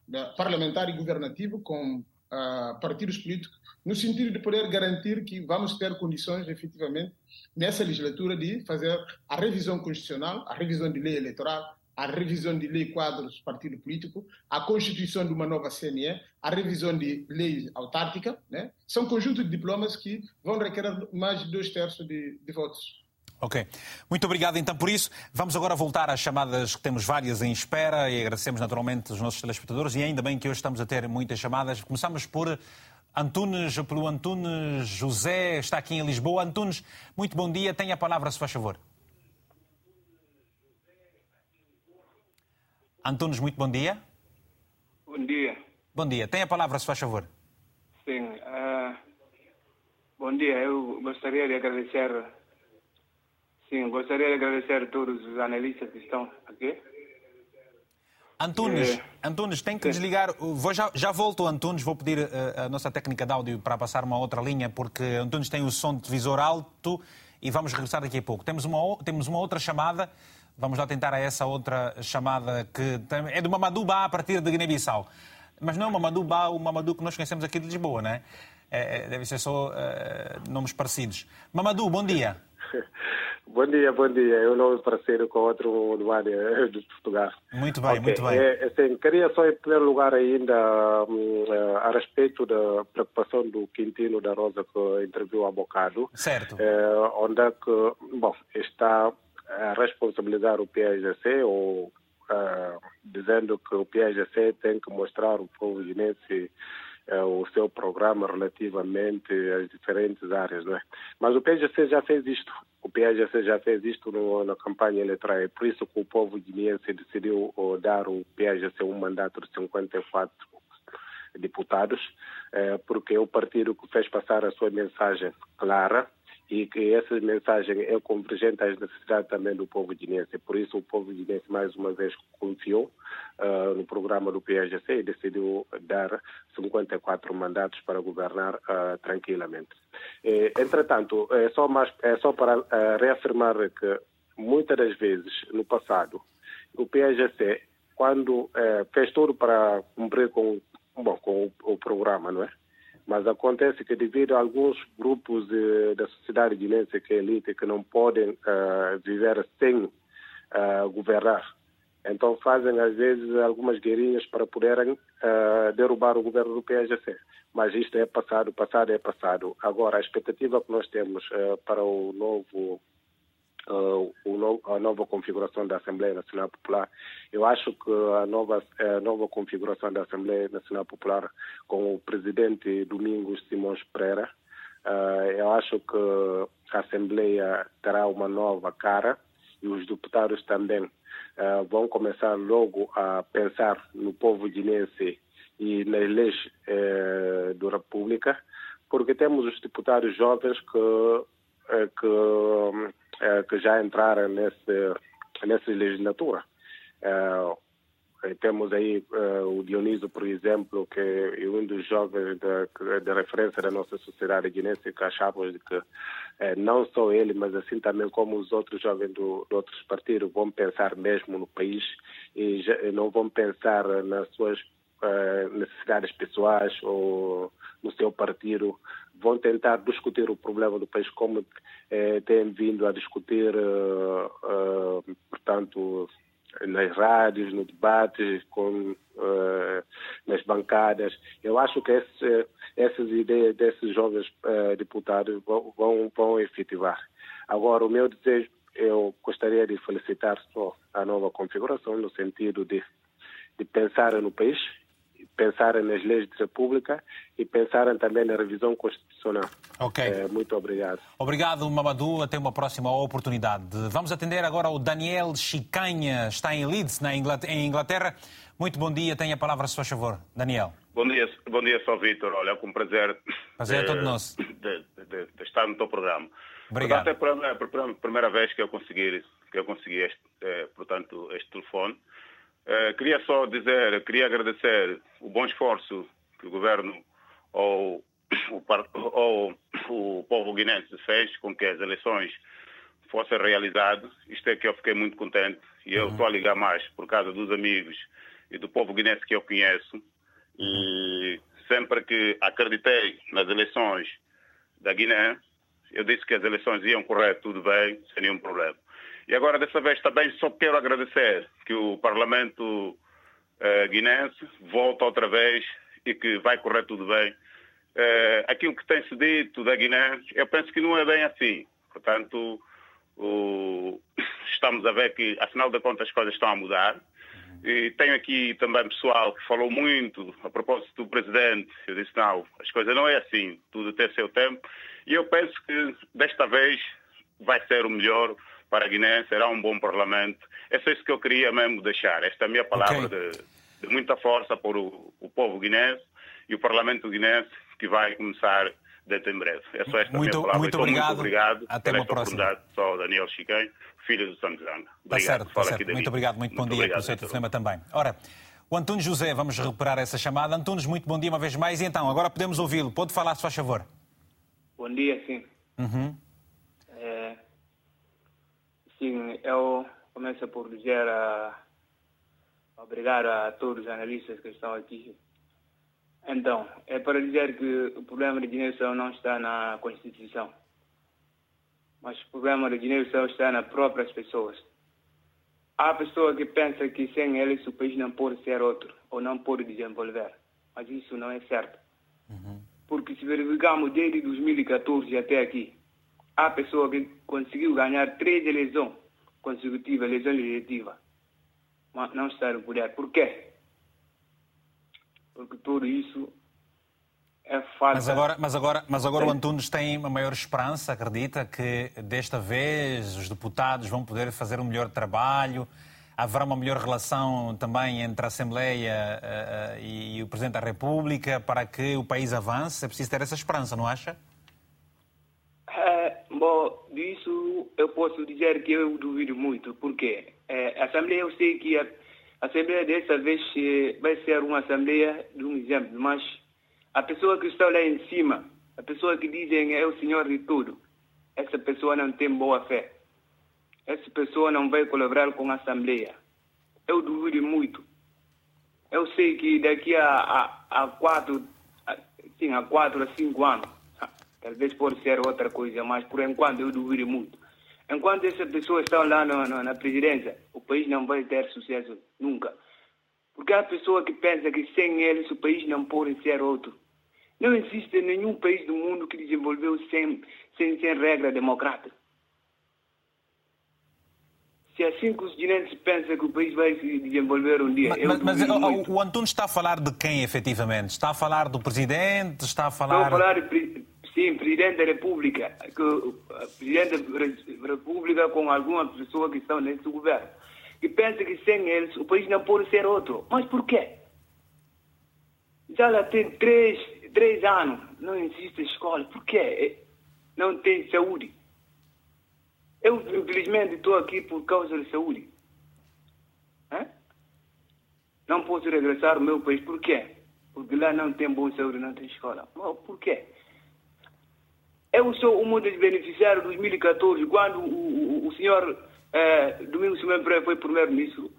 né, parlamentar e governativo com uh, partidos políticos, no sentido de poder garantir que vamos ter condições, efetivamente, nessa legislatura, de fazer a revisão constitucional, a revisão de lei eleitoral, a revisão de lei quadros partido político, a constituição de uma nova CNE, a revisão de lei autárquica, né? são conjuntos de diplomas que vão requerer mais de dois terços de, de votos. Ok. Muito obrigado então por isso. Vamos agora voltar às chamadas que temos várias em espera e agradecemos naturalmente os nossos telespectadores e ainda bem que hoje estamos a ter muitas chamadas. Começamos por Antunes, pelo Antunes José, está aqui em Lisboa. Antunes, muito bom dia. Tenha a palavra, se faz favor. Antunes, muito bom dia. Bom dia. Bom dia. Tenha a palavra, se faz favor. Sim. Uh, bom dia. Eu gostaria de agradecer Sim, gostaria de agradecer a todos os analistas que estão aqui. Antunes, é... Antunes, tem que desligar. Vou já, já volto, Antunes. Vou pedir a, eh, a nossa técnica de áudio para passar uma outra linha, porque Antunes tem o som de televisor alto e vamos regressar daqui a pouco. Temos uma, temos uma outra chamada. Vamos lá tentar a essa outra chamada que é do Mamadou Ba a partir de Guiné-Bissau. Mas não é o Mamadou Ba, o Mamadou que nós conhecemos aqui de Lisboa, não é? é, é deve ser só uh, nomes parecidos. Mamadou, bom dia. Bom dia, bom dia. Eu não parceiro com outro do área de Portugal. Muito bem, okay. muito bem. É, assim, queria só, em primeiro lugar, ainda um, a respeito da preocupação do Quintino da Rosa que interviu há bocado. Certo. É, onde é que, bom, está a responsabilizar o PAGC ou uh, dizendo que o PAGC tem que mostrar o povo guinense é, o seu programa relativamente às diferentes áreas, não é? Mas o PGC já fez isto. O PGC já fez isto no, na campanha eleitoral. É por isso que o povo guineense decidiu dar ao PGC um mandato de 54 deputados, é, porque é o partido que fez passar a sua mensagem clara e que essa mensagem é convergente às necessidades também do povo guinense. Por isso o povo guinense mais uma vez confiou uh, no programa do PSGC e decidiu dar 54 mandatos para governar uh, tranquilamente. E, entretanto, é só, mais, é só para uh, reafirmar que muitas das vezes no passado o PSGC, quando fez tudo para cumprir com, bom, com o, o programa, não é? Mas acontece que devido a alguns grupos de, da sociedade guinense que é elite que não podem uh, viver sem uh, governar, então fazem às vezes algumas guerrinhas para poderem uh, derrubar o governo do PSGC. Mas isto é passado, passado é passado. Agora a expectativa que nós temos para o novo uh, a nova configuração da Assembleia Nacional Popular. Eu acho que a nova, a nova configuração da Assembleia Nacional Popular, com o presidente Domingos Simões Pereira, uh, eu acho que a Assembleia terá uma nova cara e os deputados também uh, vão começar logo a pensar no povo guinense e nas leis uh, da República, porque temos os deputados jovens que, que é, que já entraram nesse, nessa legislatura. É, temos aí é, o Dionísio, por exemplo, que é um dos jovens de, de referência da nossa sociedade guinense, que achamos que não só ele, mas assim também como os outros jovens do, de outros partidos vão pensar mesmo no país e já, não vão pensar nas suas necessidades pessoais ou no seu partido, vão tentar discutir o problema do país como eh, têm vindo a discutir, uh, uh, portanto, nas rádios, no debate, com, uh, nas bancadas. Eu acho que esse, essas ideias desses jovens deputados vão, vão, vão efetivar. Agora, o meu desejo, eu gostaria de felicitar só a nova configuração, no sentido de, de pensar no país, pensarem nas leis de república e pensarem também na revisão constitucional. Ok. É, muito obrigado. Obrigado, Mamadou. Até uma próxima oportunidade. Vamos atender agora o Daniel Chicanha, está em Leeds, na Inglaterra, em Inglaterra. Muito bom dia, tenha a palavra, se faz favor. Daniel. Bom dia, bom dia, só Vitor. Olha, é um prazer. Prazer é todo nosso. De, de, de, estar no teu programa. Obrigado. Portanto, é a primeira vez que eu consegui, que eu consegui este, eh, portanto, este telefone. Uh, queria só dizer, queria agradecer o bom esforço que o governo ou o, o, o povo guinense fez com que as eleições fossem realizadas. Isto é que eu fiquei muito contente e eu estou a ligar mais por causa dos amigos e do povo guinense que eu conheço. E sempre que acreditei nas eleições da Guiné, eu disse que as eleições iam correr tudo bem, sem nenhum problema. E agora, dessa vez, também só quero agradecer que o Parlamento eh, guinense volta outra vez e que vai correr tudo bem. Eh, aquilo que tem-se dito da Guiné, eu penso que não é bem assim. Portanto, o... estamos a ver que, afinal de contas, as coisas estão a mudar. E tenho aqui também pessoal que falou muito a propósito do presidente. Eu disse, não, as coisas não é assim, tudo tem seu tempo. E eu penso que desta vez vai ser o melhor para a Guiné, será um bom parlamento. É só isso que eu queria mesmo deixar. Esta é a minha palavra okay. de, de, muita força para o, o povo guinense e o parlamento guinense que vai começar dentro em breve. É só esta muito, minha palavra. Muito obrigado. Muito obrigado Até uma próxima. Só Daniel Chiquem filho do Santos Zanga. Está certo, está certo. Muito obrigado, muito, muito bom dia pelo seu telefonema também. Ora, o Antunes José, vamos recuperar essa chamada. Antunes, muito bom dia uma vez mais. E então, agora podemos ouvi-lo. Pode falar, se faz favor. Bom dia, sim. Uhum. Sim, eu começo por dizer a, obrigado a todos os analistas que estão aqui. Então, é para dizer que o problema de dinheiro não está na Constituição mas o problema dinheiro só está nas próprias pessoas. Há pessoa que pensa que sem eles o país não pode ser outro, ou não pode desenvolver. Mas isso não é certo. Uhum. Porque se verificarmos desde 2014 até aqui, há pessoa que conseguiu ganhar três eleições consecutivas, eleição legislativa, mas não está no poder. Por quê? Porque tudo isso é falta. Mas agora, mas agora, mas agora o Antunes tem uma maior esperança, acredita que desta vez os deputados vão poder fazer um melhor trabalho, haverá uma melhor relação também entre a Assembleia uh, e, e o Presidente da República para que o país avance? É preciso ter essa esperança, não acha? É, bom, disso eu posso dizer que eu duvido muito, porque é, a Assembleia, eu sei que a, a Assembleia dessa vez vai ser uma Assembleia de um exemplo, mas a pessoa que está lá em cima, a pessoa que dizem é o Senhor de tudo, essa pessoa não tem boa fé. Essa pessoa não vai colaborar com a Assembleia. Eu duvido muito. Eu sei que daqui a, a, a quatro, a, sim, a quatro a cinco anos, talvez pode ser outra coisa, mas por enquanto eu duvido muito. Enquanto essa pessoa está lá no, no, na presidência, o país não vai ter sucesso nunca. Porque há pessoa que pensa que sem eles o país não pode ser outro. Não existe nenhum país do mundo que desenvolveu sem, sem, sem regra democrática. Se assim que os guineenses pensam que o país vai se desenvolver um dia. Mas, mas o, o Antunes está a falar de quem, efetivamente? Está a falar do presidente? Está a falar. Estou a falar, de, sim, presidente da República. Que, presidente da República com algumas pessoas que estão nesse governo. Que pensa que sem eles o país não pode ser outro. Mas por quê? Já lá tem três três anos não existe escola. Por quê? Não tem saúde. Eu, infelizmente, estou aqui por causa de saúde. Não posso regressar ao meu país. Por quê? Porque lá não tem boa saúde, não tem escola. Mas por quê? Eu sou um dos beneficiários de 2014, quando o, o, o senhor eh, Domingos Simão foi primeiro-ministro.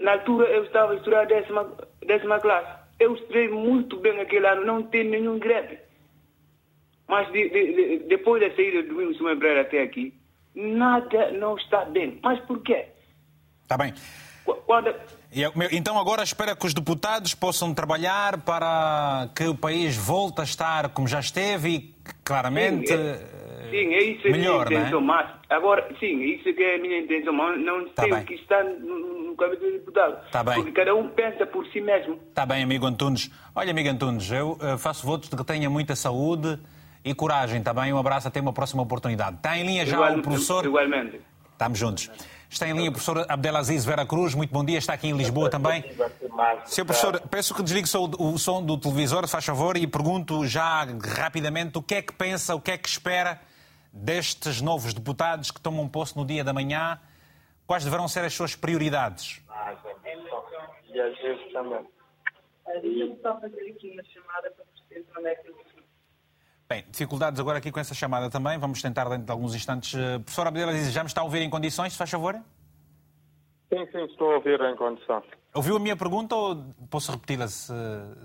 Na altura, eu estava a décima, décima classe. Eu estudei muito bem aquele ano, não tem nenhum greve. Mas de, de, de, depois da saída do Domingos Simão até aqui, nada não está bem. Mas por quê? Está bem. Quando... Então agora espera que os deputados possam trabalhar para que o país volte a estar como já esteve e claramente sim, é, sim, é isso melhor, a minha intenção, é? mas agora sim, é isso que é a minha intenção, mas não tá bem. o que está no, no cabeça do deputado. Tá bem. Porque cada um pensa por si mesmo. Está bem, amigo Antunes. Olha, amigo Antunes, eu uh, faço votos de que tenha muita saúde e coragem, está bem? Um abraço, até uma próxima oportunidade. Está em linha já Igual, o professor... Igualmente. Estamos juntos. Está em linha o professor Abdelaziz Vera Cruz, muito bom dia, está aqui em Lisboa também. Senhor professor, peço que desligue o som do televisor, faz favor, e pergunto já rapidamente o que é que pensa, o que é que espera destes novos deputados que tomam posse no dia da manhã, quais deverão ser as suas prioridades? E às vezes também. Deixa-me só fazer aqui uma chamada para Bem, dificuldades agora aqui com essa chamada também. Vamos tentar dentro de alguns instantes. Uh, professor Abdelaziz, já me está a ouvir em condições, se faz favor? Sim, sim, estou a ouvir em condição. Ouviu a minha pergunta ou posso repeti-la se,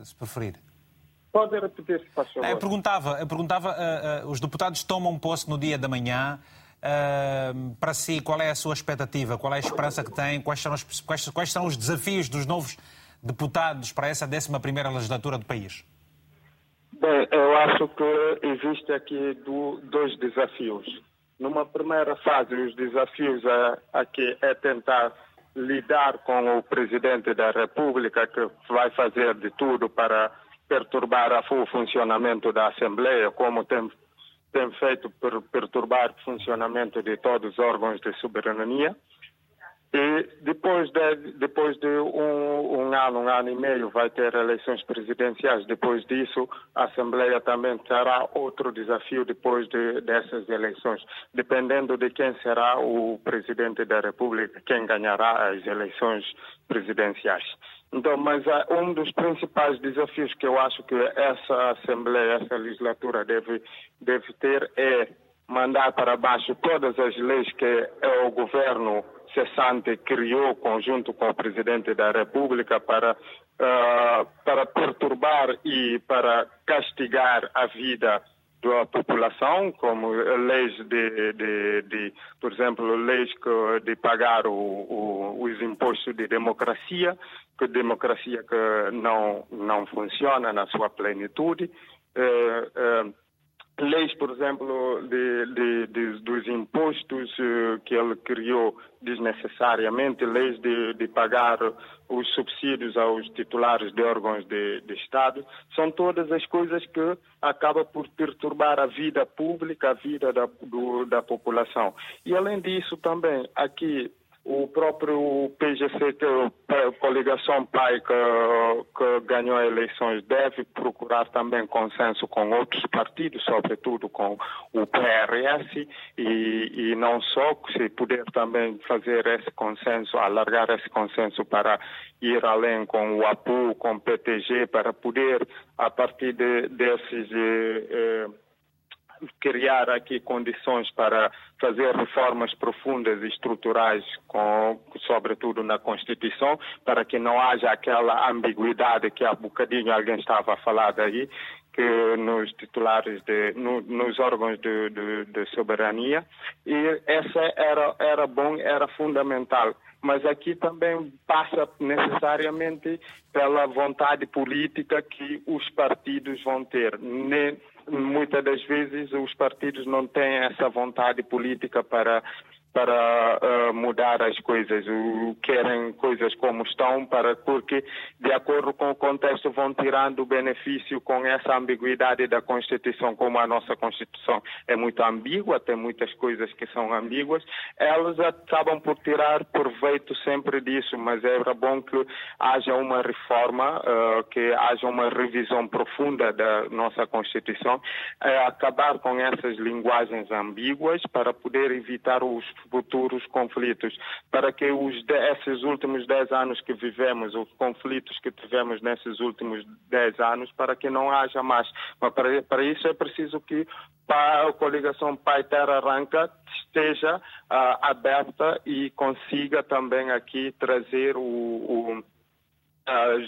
se preferir? Pode repetir, se faz favor. Eu perguntava, eu perguntava uh, uh, os deputados tomam posse no dia da manhã. Uh, para si, qual é a sua expectativa? Qual é a esperança que tem? Quais são, os, quais, quais são os desafios dos novos deputados para essa 11 legislatura do país? Bem, eu acho que existe aqui do, dois desafios. Numa primeira fase, os desafios é, aqui é tentar lidar com o presidente da República, que vai fazer de tudo para perturbar o funcionamento da Assembleia, como tem, tem feito per, perturbar o funcionamento de todos os órgãos de soberania. E depois de, depois de um, um, ano, um ano e meio, vai ter eleições presidenciais. Depois disso, a Assembleia também terá outro desafio depois de, dessas eleições, dependendo de quem será o presidente da República, quem ganhará as eleições presidenciais. Então, mas uh, um dos principais desafios que eu acho que essa Assembleia, essa legislatura deve, deve ter é mandar para baixo todas as leis que o governo cessante criou conjunto com o presidente da República para uh, para perturbar e para castigar a vida da população, como leis de, de, de por exemplo, leis que, de pagar o, o, os impostos de democracia, que democracia que não não funciona na sua plenitude. Uh, uh, leis, por exemplo, de, de, de, dos impostos uh, que ele criou desnecessariamente, leis de, pagar os subsídios aos titulares de órgãos de, Estado, são todas as coisas que acabam por perturbar a vida pública, a vida da, do, da população. E além disso, também aqui o próprio PGC, que é coligação PAI que, que, ganhou eleições, deve procurar também consenso com outros partidos, sobretudo com o PRS, e, e não só, se puder também fazer esse consenso, alargar esse consenso para ir além com o APU, com o PTG, para poder, a partir de, desses. Eh, eh, criar aqui condições para fazer reformas profundas e estruturais, com, sobretudo na Constituição, para que não haja aquela ambiguidade que há bocadinho alguém estava a falar daí, que nos titulares de, no, nos órgãos de, de, de, soberania. E essa era era bom era fundamental. Mas aqui também passa necessariamente pela vontade política que os partidos vão ter muitas das vezes os partidos não têm essa vontade política para para uh, mudar as coisas, querem coisas como estão, para porque de acordo com o contexto vão tirando benefício com essa ambiguidade da Constituição, como a nossa Constituição é muito ambígua, tem muitas coisas que são ambíguas, elas acabam por tirar proveito sempre disso, mas era bom que haja uma reforma, uh, que haja uma revisão profunda da nossa Constituição, uh, acabar com essas linguagens ambíguas para poder evitar os futuros conflitos, para que os esses últimos dez anos que vivemos, os conflitos que tivemos nesses últimos dez anos, para que não haja mais. Mas para, para isso é preciso que a coligação Pai Terra Arranca esteja uh, aberta e consiga também aqui trazer o, o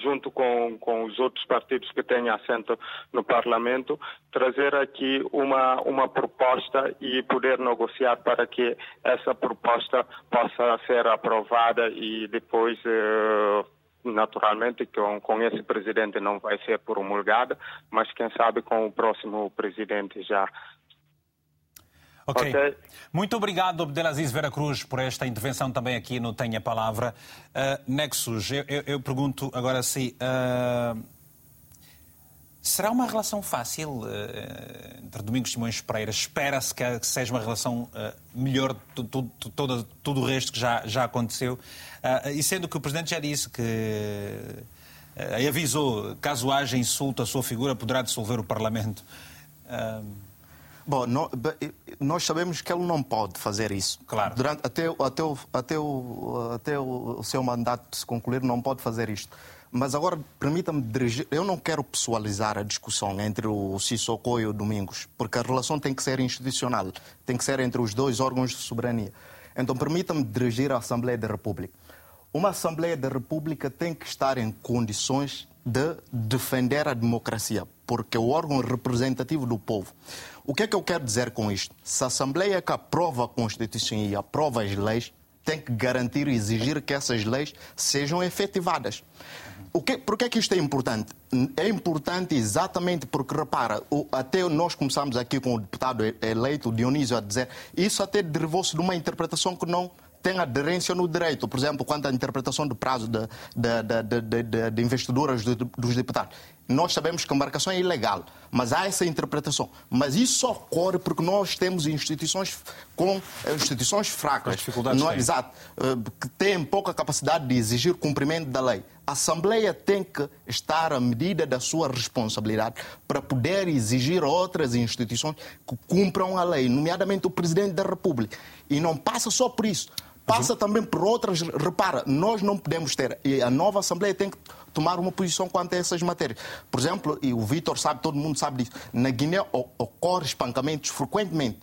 junto com, com os outros partidos que têm assento no Parlamento, trazer aqui uma, uma proposta e poder negociar para que essa proposta possa ser aprovada e depois. Uh, naturalmente com, com esse presidente não vai ser promulgada, mas quem sabe com o próximo presidente já Okay. ok. Muito obrigado, Abdelaziz Vera Cruz, por esta intervenção também aqui no Tenha Palavra. Uh, Nexus, eu, eu, eu, pergunto agora se. Uh, será uma relação fácil uh, entre Domingos Simões Pereira? Espera-se que, que, seja uma relação melhor de todo, todo, o resto que já, já aconteceu? e sendo que o Presidente já disse que. avisou, caso haja insulto à sua figura, poderá dissolver o Parlamento. Bom, nós sabemos que ele não pode fazer isso. Claro. Durante, até, até, o, até, o, até o seu mandato se concluir, não pode fazer isto. Mas agora, permita-me dirigir. Eu não quero pessoalizar a discussão entre o Sissoko e o Domingos, porque a relação tem que ser institucional, tem que ser entre os dois órgãos de soberania. Então, permita-me dirigir à Assembleia da República. Uma Assembleia da República tem que estar em condições de defender a democracia, porque é o órgão representativo do povo. O que é que eu quero dizer com isto? Se a Assembleia que aprova a Constituição e aprova as leis, tem que garantir e exigir que essas leis sejam efetivadas. O que, por que é que isto é importante? É importante exatamente porque, repara, o, até nós começamos aqui com o deputado eleito Dionísio a dizer isso até derivou-se de uma interpretação que não tem aderência no direito. Por exemplo, quanto à interpretação do prazo de, de, de, de, investiduras dos deputados. Nós sabemos que a embarcação é ilegal, mas há essa interpretação. Mas isso só ocorre porque nós temos instituições com eh, instituições fracas. As dificuldades não, é, Exato. Eh, que têm pouca capacidade de exigir cumprimento da lei. A Assembleia tem que estar à medida da sua responsabilidade para poder exigir outras instituições que cumpram a lei, nomeadamente o Presidente da República. E não passa só por isso passa também por outras. Repara, nós não podemos ter. E a nova Assembleia tem que tomar uma posição quanto a essas matérias. Por exemplo, e o Vitor sabe, todo mundo sabe disso, na Guiné ocorre espancamentos frequentemente.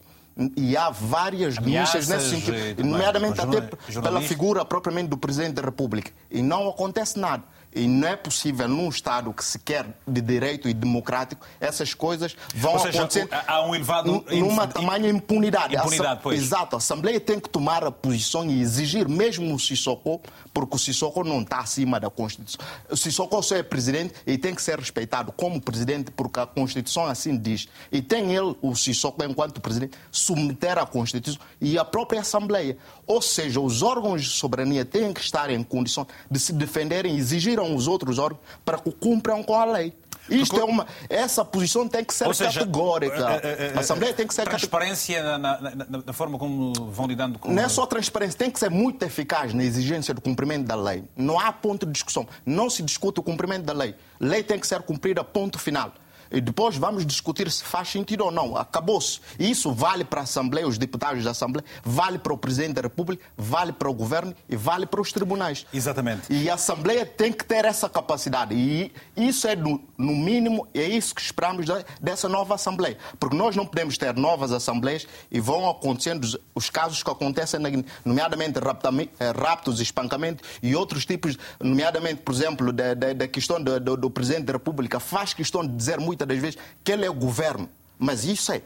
E há várias denúncias nesse sentido, nomeadamente até pela figura propriamente do Presidente da República. E não acontece nada. E não é possível, num Estado que se quer de direito e democrático, essas coisas vão Ou seja, acontecer há um elevado numa tamanha impunidade. impunidade pois. Exato. A Assembleia tem que tomar a posição e exigir, mesmo o Sissoko, porque o Sissoko não está acima da Constituição. O Sissoko só é presidente e tem que ser respeitado como presidente, porque a Constituição assim diz. E tem ele, o Sissoko, enquanto presidente, submeter à Constituição e à própria Assembleia. Ou seja, os órgãos de soberania têm que estar em condição de se defenderem e exigir os outros órgãos para que cumpram com a lei. Isto Porque... é uma. Essa posição tem que ser seja, categórica. A, eh, eh, eh, a, Assembleia tem que ser Transparência na, na, na, forma como vão lidando com. Não é só transparência, tem que ser muito eficaz na exigência do cumprimento da lei. Não há ponto de discussão. Não se discute o cumprimento da lei. Lei tem que ser cumprida, ponto final. E depois vamos discutir se faz sentido ou não. Acabou-se. Isso vale para a Assembleia, os deputados da Assembleia, vale para o Presidente da República, vale para o Governo e vale para os tribunais. Exatamente. E a Assembleia tem que ter essa capacidade. E isso é, no, no mínimo, é isso que esperamos dessa nova Assembleia. Porque nós não podemos ter novas Assembleias e vão acontecendo os casos que acontecem, nomeadamente eh, raptos, espancamentos e outros tipos, nomeadamente, por exemplo, da, da, da questão do, do, do Presidente da República, faz questão de dizer muito muitas das vezes que ele é o governo. Mas isso é,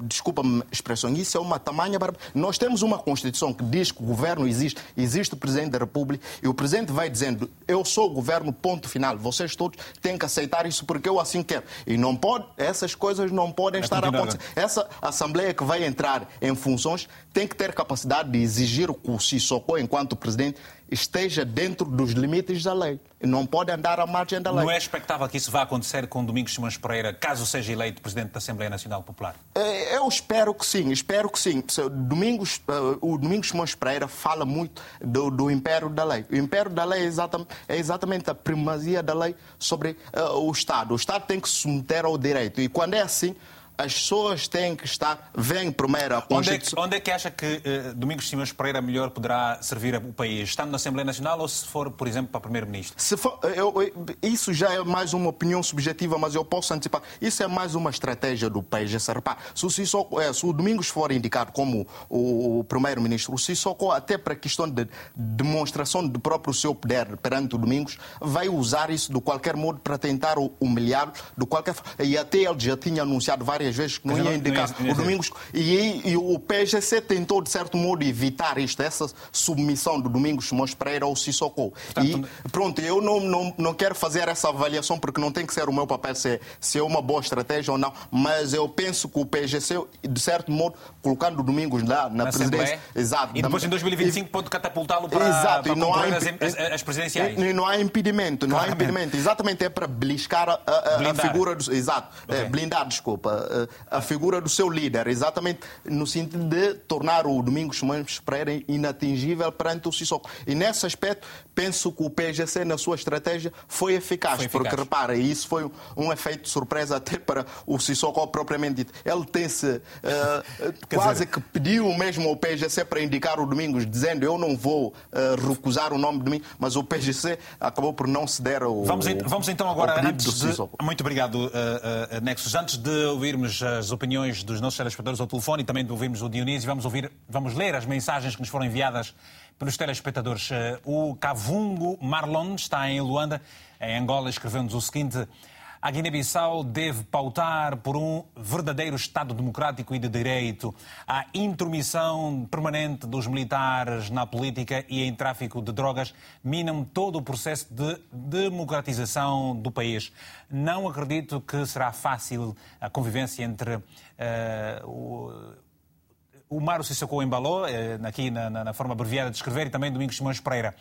desculpa-me a expressão, isso é uma tamanha barbaridade. Nós temos uma Constituição que diz que o governo existe, existe o Presidente da República, e o Presidente vai dizendo, eu sou o governo, ponto final. Vocês todos têm que aceitar isso porque eu assim quero. E não pode, essas coisas não podem é estar a acontecer. Essa Assembleia que vai entrar em funções tem que ter capacidade de exigir que o Sissoko, enquanto Presidente, esteja dentro dos limites da lei. Não pode andar à margem da lei. Não é expectável que isso vá acontecer com Domingos Simões Pereira, caso seja eleito Presidente da Assembleia Nacional Popular? É, eu espero que sim, espero que sim. Domingos, eh, o Domingos Simões Pereira fala muito do, do império da lei. O império da lei é exatamente, é exatamente a primazia da lei sobre uh, o Estado. O Estado tem que se submeter ao direito. E quando é assim, as pessoas têm que estar. Vem primeiro a Constituição. Onde é, onde é que acha que uh, Domingos Simões Pereira melhor poderá servir o país? Estando na Assembleia Nacional ou se for, por exemplo, para Primeiro-Ministro? isso já é mais uma opinião subjetiva, mas eu posso antecipar. Isso é mais uma estratégia do país. Essa, repara, se, o Sissoko, é, se o Domingos for indicado como o, o Primeiro-Ministro, o Sissoko, até para a questão de demonstração do próprio seu poder perante o Domingos, vai usar isso de qualquer modo para tentar humilhar de qualquer E até ele já tinha anunciado várias várias vezes que não ia indicar o Domingos. E, e, o PGC tentou, de certo modo, evitar isto, essa submissão do Domingos Simões Pereira ao Sissoko. E pronto, eu não, não, não quero fazer essa avaliação porque não tem que ser o meu papel se, se é uma boa estratégia ou não, mas eu penso que o PGC, de certo modo, colocando o Domingos lá na, na presidência. Exato. E depois em 2025 pode catapultá-lo para, Exato. para e não há as, as, presidenciais. E, não há impedimento, não Claramente. há impedimento. Exatamente, é para beliscar a, a, a figura do. Exato. Okay. É, blindar, desculpa a figura do seu líder, exatamente no sentido de tornar o Domingos Simões Pereira inatingível perante o Sissoko. E nesse aspecto, penso que o PGC, na sua estratégia, foi eficaz, foi eficaz. porque repara, isso foi um efeito de surpresa até para o Sissoko propriamente dito. Ele tem-se uh, quase dizer... que pediu mesmo ao PGC para indicar o Domingos, dizendo eu não vou uh, recusar o nome de mim, mas o PGC acabou por não ceder ao. Vamos, vamos então agora, antes de. Muito obrigado, uh, Nexus. Antes de ouvirmos as opiniões dos nossos telespectadores ao telefone e também de ouvirmos o Dionísio, vamos, ouvir, vamos ler as mensagens que nos foram enviadas pelos telespectadores. O Cavungo Marlon está em Luanda, em Angola, escreveu-nos o seguinte. A Guiné-Bissau deve pautar por um verdadeiro Estado democrático e de direito. A intromissão permanente dos militares na política e em tráfico de drogas minam todo o processo de democratização do país. Não acredito que será fácil a convivência entre uh, o o Mário Sissoko embalou, eh, aqui na, na, forma abreviada de escrever, e também Domingos Simões Pereira.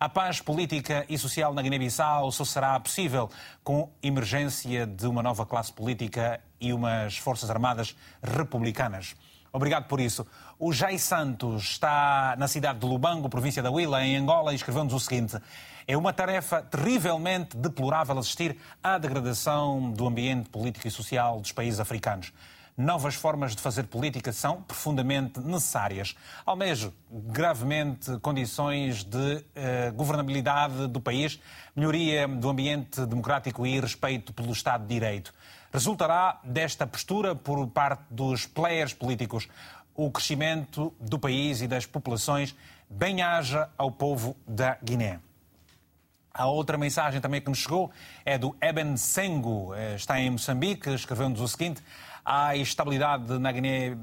A paz política e social na Guiné-Bissau só será possível com emergência de uma nova classe política e umas forças armadas republicanas. Obrigado por isso. O Jai Santos está na cidade de Lubango, província da Huila, em Angola, e escreveu-nos o seguinte. É uma tarefa terrivelmente deplorável assistir à degradação do ambiente político e social dos países africanos novas formas de fazer política são profundamente necessárias. Almejo gravemente condições de eh, governabilidade do país, melhoria do ambiente democrático e respeito pelo Estado de Direito. Resultará desta postura por parte dos players políticos o crescimento do país e das populações, bem-haja ao povo da Guiné. A outra mensagem também que nos chegou é do Eben Sengo, eh, está em Moçambique, escreveu-nos o seguinte: a estabilidade na Guiné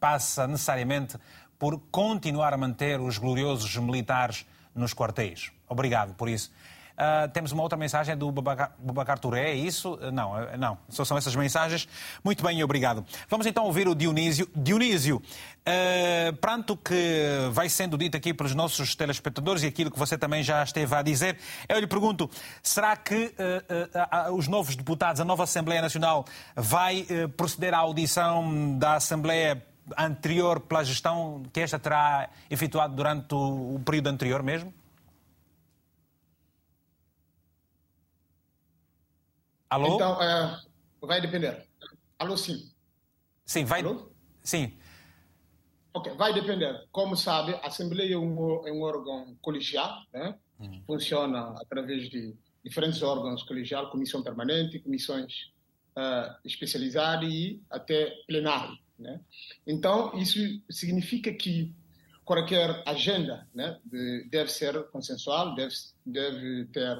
passa necessariamente por continuar a manter os gloriosos militares nos quartéis. Obrigado por isso. Uh, temos uma outra mensagem do Babacar Touré, é isso? Uh, não, uh, não, só são essas mensagens. Muito bem, obrigado. Vamos então ouvir o Dionísio. Dionísio, uh, pranto que vai sendo dito aqui pelos nossos telespectadores e aquilo que você também já esteve a dizer, eu lhe pergunto, será que os novos deputados, a nova Assembleia Nacional, vai proceder à audição da Assembleia anterior pela gestão que esta terá efetuado durante o, o período anterior mesmo? Alô? Então, é, vai depender. Alô, sim. Sim, vai. Alô? Sim. Ok, vai depender. Como sabe, a Assembleia é um, é um órgão colegial, né? Uhum. funciona através de diferentes órgãos colegiais, comissão permanente, comissões uh, especializadas e até plenário. Né? Então, isso significa que qualquer agenda né, deve ser consensual, deve, deve ter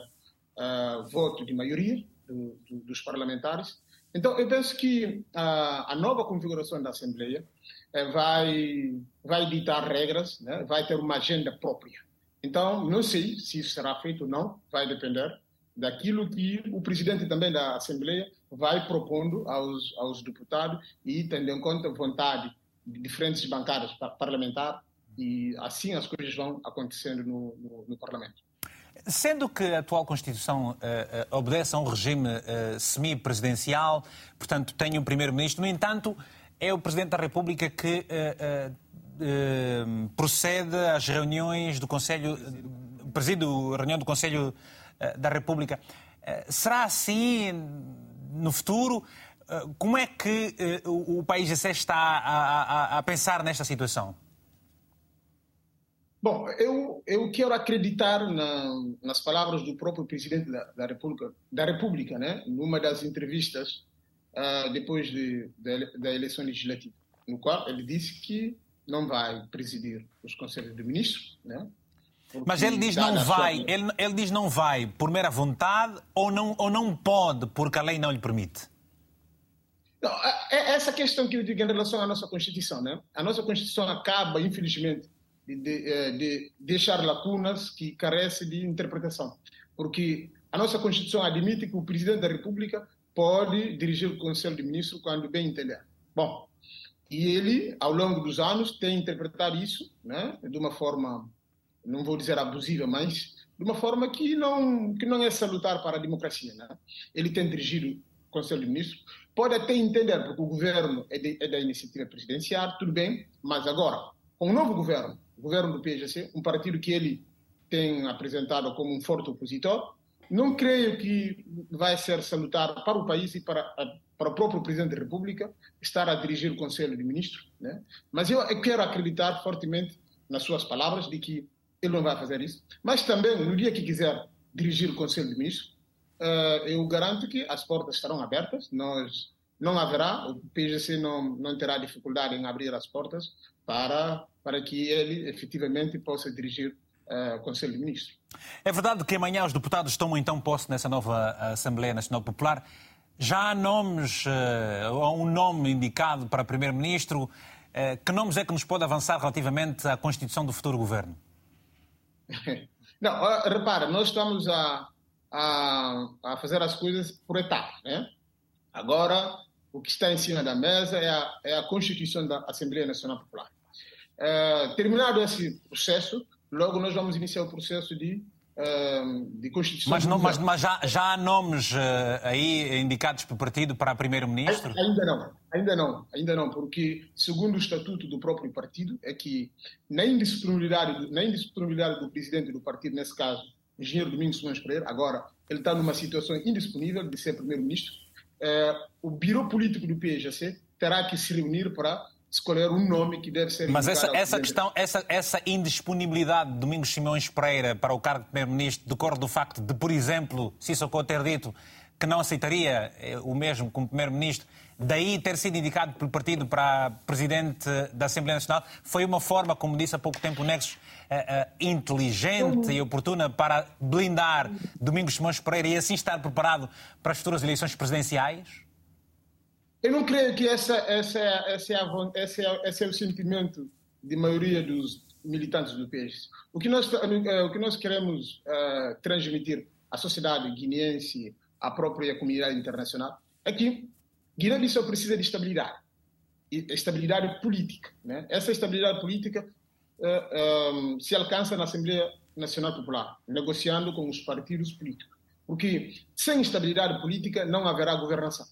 uh, voto de maioria, do, do, dos parlamentares. Então, eu penso que a, a nova configuração da Assembleia é, vai, vai ditar regras, né? vai ter uma agenda própria. Então, não sei se isso será feito ou não, vai depender daquilo que o presidente também da Assembleia vai propondo aos, aos deputados e tendo em conta a vontade de diferentes bancadas parlamentares e assim as coisas vão acontecendo no, no, no Parlamento. Sendo que a atual Constituição uh, uh, obedece a um regime uh, semi-presidencial, portanto, tem um Primeiro-Ministro, no entanto, é o Presidente da República que procede às reuniões do Conselho, preside a reunião do Conselho da República. será assim no futuro? como é que o, país está a, a, a pensar nesta situação? Bom, eu, eu quero acreditar na, nas palavras do próprio presidente da, da, República, da República, né? numa das entrevistas uh, depois de, de, da eleição legislativa, no qual ele disse que não vai presidir os conselhos de ministros, né? Mas ele diz não vai, sua... ele, ele diz não vai por mera vontade ou não, ou não pode porque a lei não lhe permite? Não, é, é essa questão que eu digo em relação à nossa Constituição, né? A nossa Constituição acaba, infelizmente, de, de, eh, de deixar lacunas que carecem de interpretação. Porque a nossa Constituição admite que o Presidente da República pode dirigir o Conselho de Ministros quando bem entender. Bom, e ele, ao longo dos anos, tem interpretado isso né, de uma forma, não vou dizer abusiva, mas de uma forma que não, que não é salutar para a democracia. Né? Ele tem dirigido Conselho de Ministros. Pode até entender, porque o governo é, de, é da iniciativa presidencial, tudo bem, mas agora, com o novo governo, o governo do PGC, um partido que ele tem apresentado como um forte opositor, não creio que vai ser salutar para o país e para, para o próprio Presidente da República estar a dirigir o Conselho de Ministros. Né? Mas eu quero acreditar fortemente nas suas palavras de que ele não vai fazer isso. Mas também, no dia que quiser dirigir o Conselho de Ministros, uh, eu garanto que as portas estarão abertas. Nós não haverá, o PGC não, não terá dificuldade em abrir as portas para, para que ele efetivamente possa dirigir uh, o Conselho de Ministros. É verdade que amanhã os deputados tomam então posse nessa nova Assembleia Nacional Popular. Já há nomes, uh, ou um nome indicado para Primeiro-Ministro. Que nomes é que nos pode avançar relativamente à constituição do futuro governo? Não, repara, nós estamos a, a, a fazer as coisas por etapas. Né? Agora, o que está em cima da mesa é a, é a Constituição da Assembleia Nacional Popular. É, terminado esse processo, logo nós vamos iniciar o processo de, uh, de Constituição. Mas, não, mas, mas já, já, há nomes uh, aí indicados pelo partido para primeiro-ministro? Ainda não, ainda não, ainda não, porque segundo o estatuto do próprio partido é que na indisponibilidade, na indisponibilidade do presidente do partido, nesse caso, o engenheiro Domingos Simões Pereira, agora ele está numa situação indisponível de ser primeiro-ministro, uh, o biro político do PGC terá que se reunir para escolher um nome que deve ser. Mas essa, essa questão, essa, essa indisponibilidade de Domingos Simões Pereira para o cargo de Primeiro-Ministro decorre do facto de, por exemplo, Sissoko ter dito que não aceitaria eh, o mesmo como Primeiro-Ministro, daí ter sido indicado pelo partido para Presidente da Assembleia Nacional, foi uma forma, como disse há pouco tempo o Nexos, uh, uh, inteligente e oportuna para blindar Domingos Simões Pereira e assim estar preparado para as futuras eleições presidenciais? Eu não creio que essa, essa, essa, é esse, é, esse é o sentimento de maioria dos militantes do PS. O que nós, eh, o que nós queremos uh, transmitir à sociedade guineense, à própria comunidade internacional, é que Guiné-Bissau precisa de estabilidade, estabilidade política. Né? Essa estabilidade política uh, eh, um, se alcança na Assembleia Nacional Popular, negociando com os partidos políticos. Porque sem estabilidade política não haverá governação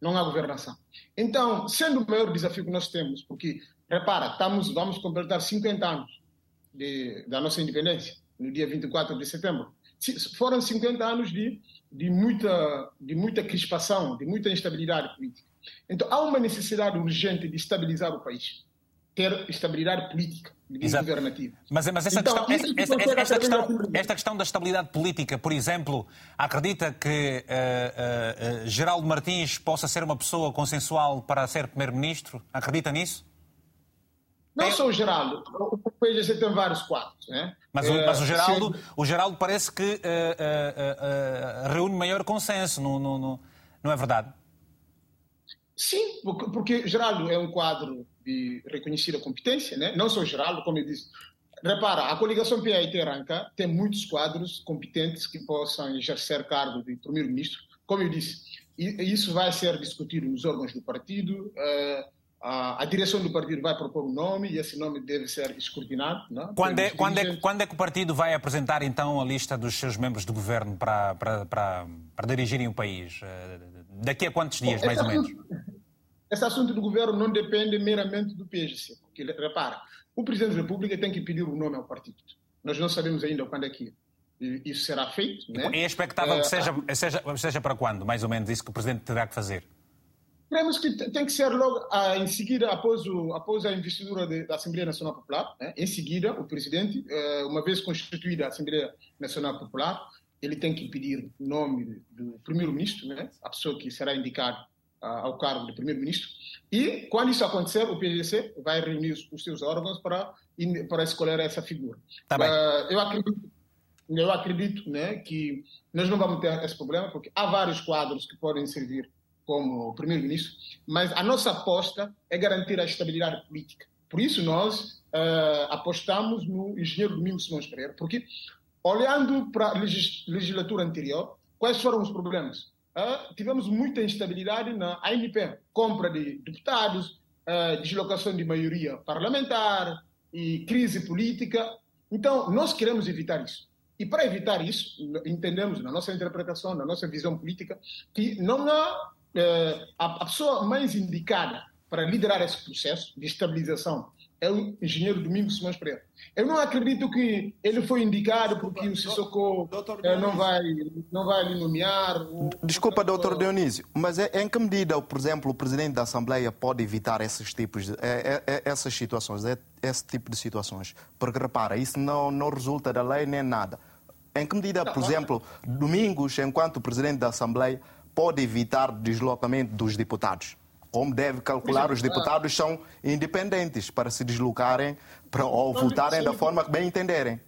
não há governação. Então, sendo o maior desafio que nós temos, porque, repara, estamos, vamos completar 50 anos de, da nossa independência, no dia 24 de setembro. Foram 50 anos de, de, muita, de muita crispação, de muita instabilidade política. Então, há uma necessidade urgente de estabilizar o país ter estabilidade política governativa. Mas, mas essa, então, questão, esta, esta, esta, questão, esta questão da estabilidade política, por exemplo, acredita que uh, uh, uh, Geraldo Martins possa ser uma pessoa consensual para ser primeiro-ministro? Acredita nisso? Não tem... só o Geraldo, o PGC tem vários quadros. Né? Mas, o, mas o, Geraldo, o Geraldo parece que reúne maior consenso, não, não, não, não é verdade? Sim, porque, porque Geraldo é um quadro de reconhecida competência, né? não só Geraldo, como eu disse. Repara, a coligação PAIT-Ranca tem muitos quadros competentes que possam exercer cargo de primeiro-ministro. Como eu disse, isso vai ser discutido nos órgãos do partido. Eh, a, direção do partido vai propor um nome e esse nome deve ser escrutinado. Não? Quando, é, quando, é, quando é que o partido vai apresentar então a lista dos seus membros de governo para, para, para, para dirigirem o país? Eh, daqui a quantos dias, Bom, mais ou menos? Esse assunto do governo não depende meramente do PSC. Porque, repara, o Presidente da República tem que pedir o nome ao partido. Nós não sabemos ainda quando é que isso será feito. Né? É expectável que seja, seja, seja para quando, mais ou menos, isso que o Presidente terá que fazer? Cremos que tem que ser logo ah, em seguida, após, o, após a investidura de, da Assembleia Nacional Popular. Né? Em seguida, o Presidente, eh, uma vez constituída a Assembleia Nacional Popular, ele tem que pedir o nome do Primeiro-Ministro, né? a pessoa que será indicada ao cargo de primeiro-ministro. E, quando isso acontecer, o PGC vai reunir os seus órgãos para, para escolher essa figura. Tá. Uh, eu acredito, eu acredito né, que nós não vamos ter esse problema, porque há vários quadros que podem servir como primeiro-ministro, mas a nossa aposta é garantir a estabilidade política. Por isso, nós uh, apostamos no engenheiro Domingos Simões Pereira, porque, olhando para a legislatura anterior, quais foram os problemas? Uh, tivemos muita instabilidade na ANP, compra de deputados, uh, deslocação de maioria parlamentar e crise política. Então, nós queremos evitar isso. E para evitar isso, entendemos na nossa interpretação, na nossa visão política, que não há eh, a pessoa mais indicada para liderar esse processo de estabilização é o engenheiro Domingos Simões Pereira. Eu não acredito que ele foi indicado porque o Sissoko eh, não vai, não vai lhe nomear. Desculpa, doutor Dionísio, mas é, em que medida, por exemplo, o presidente da Assembleia pode evitar esses tipos de, é, é, essas situações, é, esse tipo de situações? Porque repara, isso não, não resulta da lei nem nada. Em que medida, por exemplo, Domingos, enquanto presidente da Assembleia, pode evitar deslocamento dos deputados? Como deve calcular, os deputados são independentes para se deslocarem para, ou votarem da forma que bem entenderem.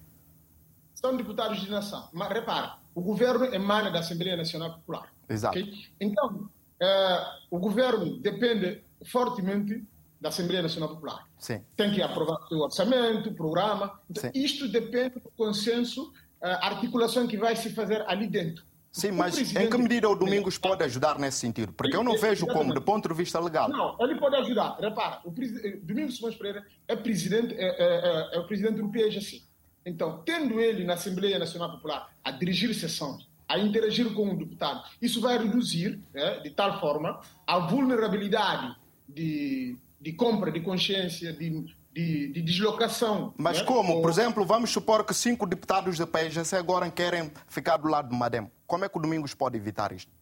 São deputados de nação. Mas repara, o governo emana da Assembleia Nacional Popular. Exato. Okay? Então, uh, o governo depende fortemente da Assembleia Nacional Popular. Sim. Tem que aprovar o orçamento, o programa. Então, isto depende do consenso, a uh, articulação que vai se fazer ali dentro. Sim, mas em que medida o Domingos pode ajudar nesse sentido? Porque eu não vejo como, do ponto de vista legal. Não, ele pode ajudar. Repara, o eh, Domingos Simões Pereira é, presidente, é, é, é, o presidente do PSGC. Então, tendo ele na Assembleia Nacional Popular a dirigir sessões, a interagir com o deputado, isso vai reduzir, né, de tal forma, a vulnerabilidade de, de compra de consciência, de de, de deslocação. Mas né? como? Por exemplo, vamos supor que cinco deputados do PSGC agora querem ficar do lado do Madem. Como é que o Domingos pode evitar isto?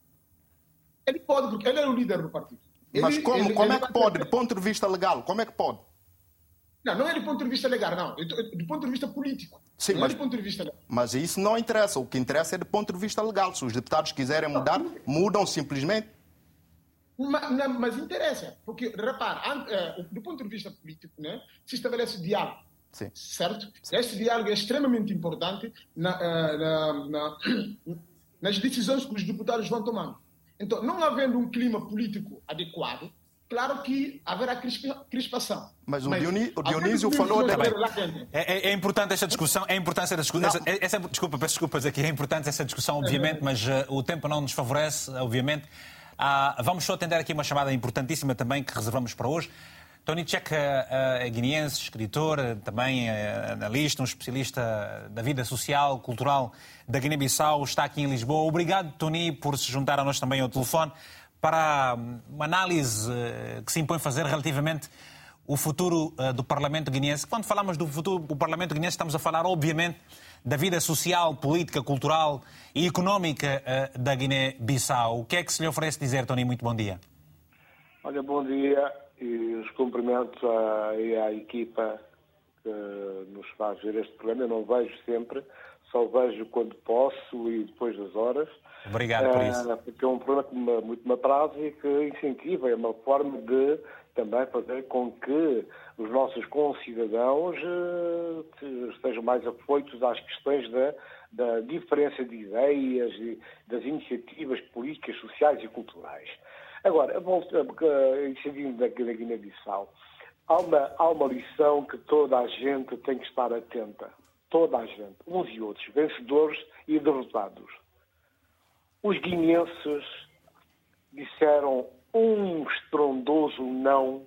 Ele pode, porque ele é o líder do partido. Ele, Mas como, ele, como ele é que pode, do ponto de vista legal? Como é que pode? Não, não é do ponto de vista legal, não. É do ponto de vista político. Sim, não mas, é do ponto de vista legal. mas isso não interessa. O que interessa é do ponto de vista legal. Se os deputados quiserem mudar, mudam simplesmente. Mas, mas interessa, porque, repara, eh, do ponto de vista político, né, se estabelece diálogo. Sim. Certo? Sim. Este diálogo é extremamente importante na, eh, na, na, nas decisões que os deputados vão tomando. Então, não havendo um clima político adequado, claro que haverá crispação. Mas o, Dionísio, o Dionísio falou também. É, é, é, importante esta discussão. É importante essa discussão. Essa, essa, desculpa, peço desculpas aqui. É importante essa discussão, obviamente, mas uh, o tempo não nos favorece, obviamente. Ah, vamos só atender aqui uma chamada importantíssima também que reservamos para hoje. Tony Tchek é guineense, escritor, também é analista, um especialista da vida social, cultural da Guiné-Bissau, está aqui em Lisboa. Obrigado, Tony, por se juntar a nós também ao telefone para uma análise que se impõe fazer relativamente o futuro do Parlamento guineense. Quando falamos do futuro do Parlamento guineense, estamos a falar, obviamente, da vida social, política, cultural e económica uh, da Guiné-Bissau. O que é que se lhe oferece dizer, Tony? Muito bom dia. Olha, bom dia e os cumprimentos à, à equipa que nos faz ver este programa. Eu não vejo sempre, só vejo quando posso e depois das horas. Obrigado por isso. Uh, porque é um programa que me, muito me apraz e que incentiva, é uma forma de também fazer com que os nossos concidadãos estejam mais afoitos às questões da, da diferença de ideias e das iniciativas políticas, sociais e culturais. Agora, seguindo da, da Guiné-Bissau, há uma, há uma lição que toda a gente tem que estar atenta. Toda a gente, uns e outros, vencedores e derrotados. Os guineenses disseram um estrondoso não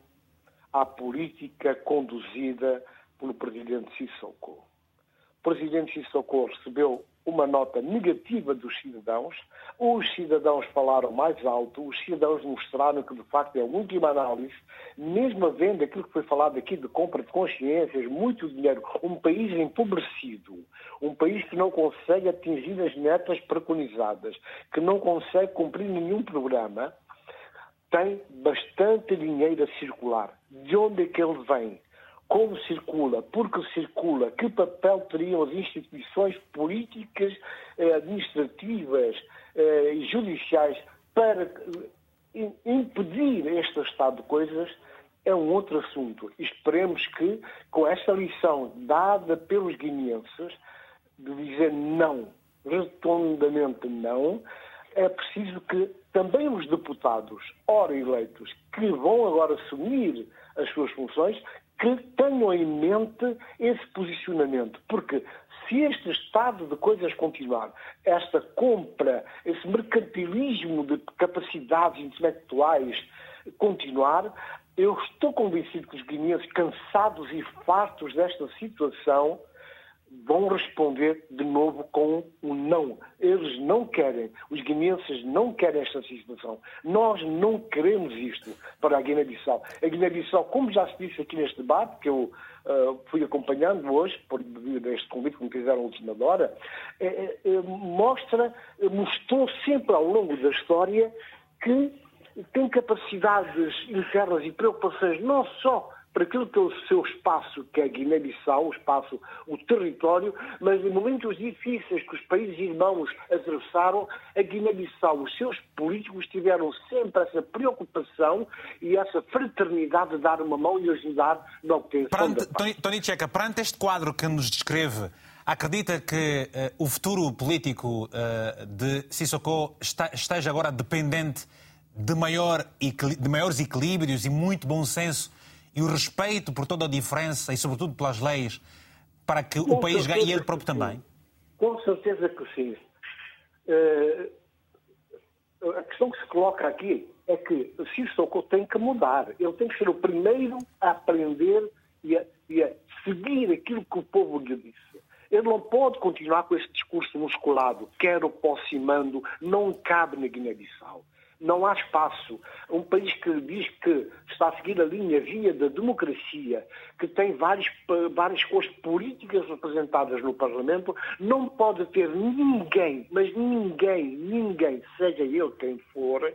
à política conduzida pelo presidente Sissoko. O presidente Sissoko recebeu uma nota negativa dos cidadãos. Os cidadãos falaram mais alto, os cidadãos mostraram que, de facto, é a última análise, mesmo havendo aquilo que foi falado aqui de compra de consciências, muito dinheiro, um país empobrecido, um país que não consegue atingir as metas preconizadas, que não consegue cumprir nenhum programa, tem bastante dinheiro a circular. De onde é que ele vem? Como circula? Por que circula? Que papel teriam as instituições políticas, eh, administrativas eh, e judiciais para eh, impedir este estado de coisas? É um outro assunto. Esperemos que, com esta lição dada pelos guineenses, de dizer não, redondamente não, é preciso que também os deputados, ora eleitos, que vão agora assumir as suas funções, que tenham em mente esse posicionamento. Porque se este estado de coisas continuar, esta compra, esse mercantilismo de capacidades intelectuais continuar, eu estou convencido que os guineenses, cansados e fartos desta situação, vão responder de novo com um não. Eles não querem, os guineenses não querem esta situação. Nós não queremos isto para a Guiné-Bissau. A Guiné-Bissau, como já se disse aqui neste debate, que eu uh, fui acompanhando hoje, por este convite que me fizeram a última hora, é, é, mostra, mostrou sempre ao longo da história que tem capacidades internas e preocupações não só para aquilo que é o seu espaço, que é Guiné-Bissau, o espaço, o território, mas em momentos difíceis que os países irmãos atravessaram, a Guiné-Bissau, os seus políticos tiveram sempre essa preocupação e essa fraternidade de dar uma mão e ajudar na obtenção perante, da paz. Tony Checa, perante este quadro que nos descreve, acredita que uh, o futuro político uh, de Sissoko está, esteja agora dependente de, maior, de maiores equilíbrios e muito bom senso e o respeito por toda a diferença e, sobretudo, pelas leis, para que Com o país ganhe e ele próprio também? Com certeza que sim. Uh, a questão que se coloca aqui é que Sissoko tem que mudar. Ele tem que ser o primeiro a aprender e a, e a seguir aquilo que o povo lhe disse. Ele não pode continuar com esse discurso musculado, quero posse e mando, não cabe na Guiné-Bissau não há espaço. Um país que diz que está a seguir a linha via da democracia, que tem várias, várias cores políticas representadas no Parlamento, não pode ter ninguém, mas ninguém, ninguém, seja ele quem for,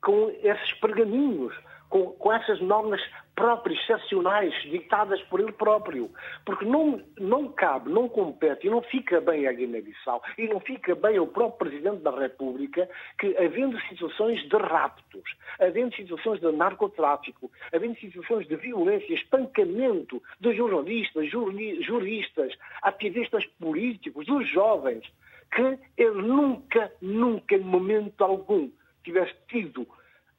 com esses pergaminhos com, com essas normas próprias, excepcionais, ditadas por ele próprio. Porque não, não cabe, não compete e não fica bem a Guiné-Bissau e não fica bem ao próprio Presidente da República que, havendo situações de raptos, havendo situações de narcotráfico, havendo situações de violência, espancamento de jornalistas, juristas, ativistas políticos, dos jovens, que ele nunca, nunca, em momento algum, tivesse tido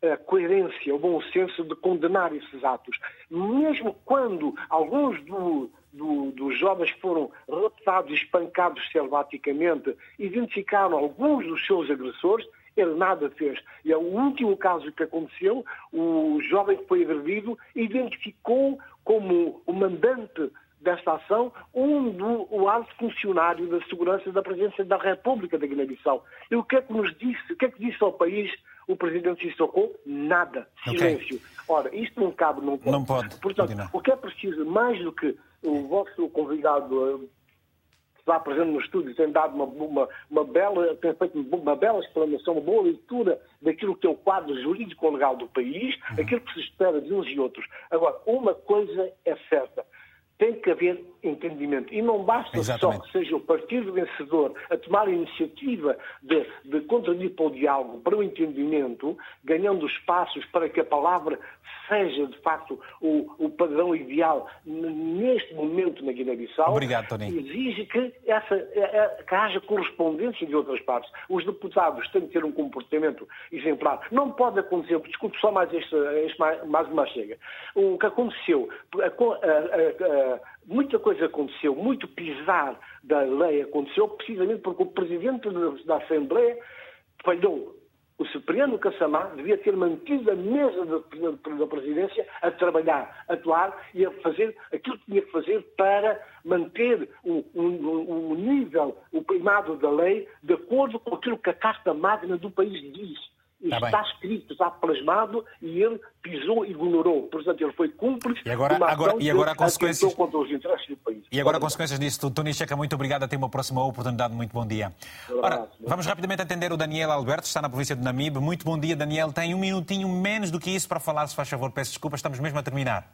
a coerência, o bom senso de condenar esses atos. Mesmo quando alguns do, do, dos jovens foram raptados e espancados selvaticamente, identificaram alguns dos seus agressores, ele nada fez. E é o último caso que aconteceu, o jovem que foi agredido identificou como o mandante desta ação um do o alto funcionário da segurança da presidência da República da Guiné-Bissau. E o que é que nos disse? O que é que disse ao país o presidente Sissoko? Nada. Silêncio. Okay. Ora, isto não cabe, não pode. Não pode. Portanto, continuar. o que é preciso, mais do que o vosso convidado eh, que está presente no estúdio tem dado uma, uma, uma, bela, tem feito uma bela explanação, uma boa leitura daquilo que é o quadro jurídico-legal do país, uhum. aquilo que se espera de uns e outros. Agora, uma coisa é certa tem que haver entendimento. E não basta Exatamente. só que seja o partido vencedor a tomar a iniciativa de, de contribuir para o diálogo, para o entendimento, ganhando espaços para que a palavra seja, de facto, o, o padrão ideal neste momento na Guiné-Bissau. Obrigado, Tony. Exige que, essa, é, é, que haja correspondência de outras partes. Os deputados têm que ter um comportamento exemplar. Não pode acontecer, desculpe só mais, este, este mais uma chega. O que aconteceu, a, a, a, muita coisa aconteceu, muito pisar da lei aconteceu precisamente porque o Presidente da Assembleia falhou. O Cipriano Cassamá devia ter mantido a mesa da presidência a trabalhar, a atuar e a fazer aquilo que tinha que fazer para manter o, o, o nível, o primado da lei, de acordo com aquilo que a Carta Magna do país diz. Tá está bem. escrito, está plasmado e ele pisou e ignorou. Portanto, ele foi cúmplice e agora, agora, e agora consequências contra os interesses do país. E agora, consequências disso, Tony Checa, muito obrigado. Até uma próxima oportunidade. Muito bom dia. Ora, vamos rapidamente atender o Daniel Alberto, está na província de Namibe. Muito bom dia, Daniel. Tem um minutinho menos do que isso para falar, se faz favor. Peço desculpa, estamos mesmo a terminar.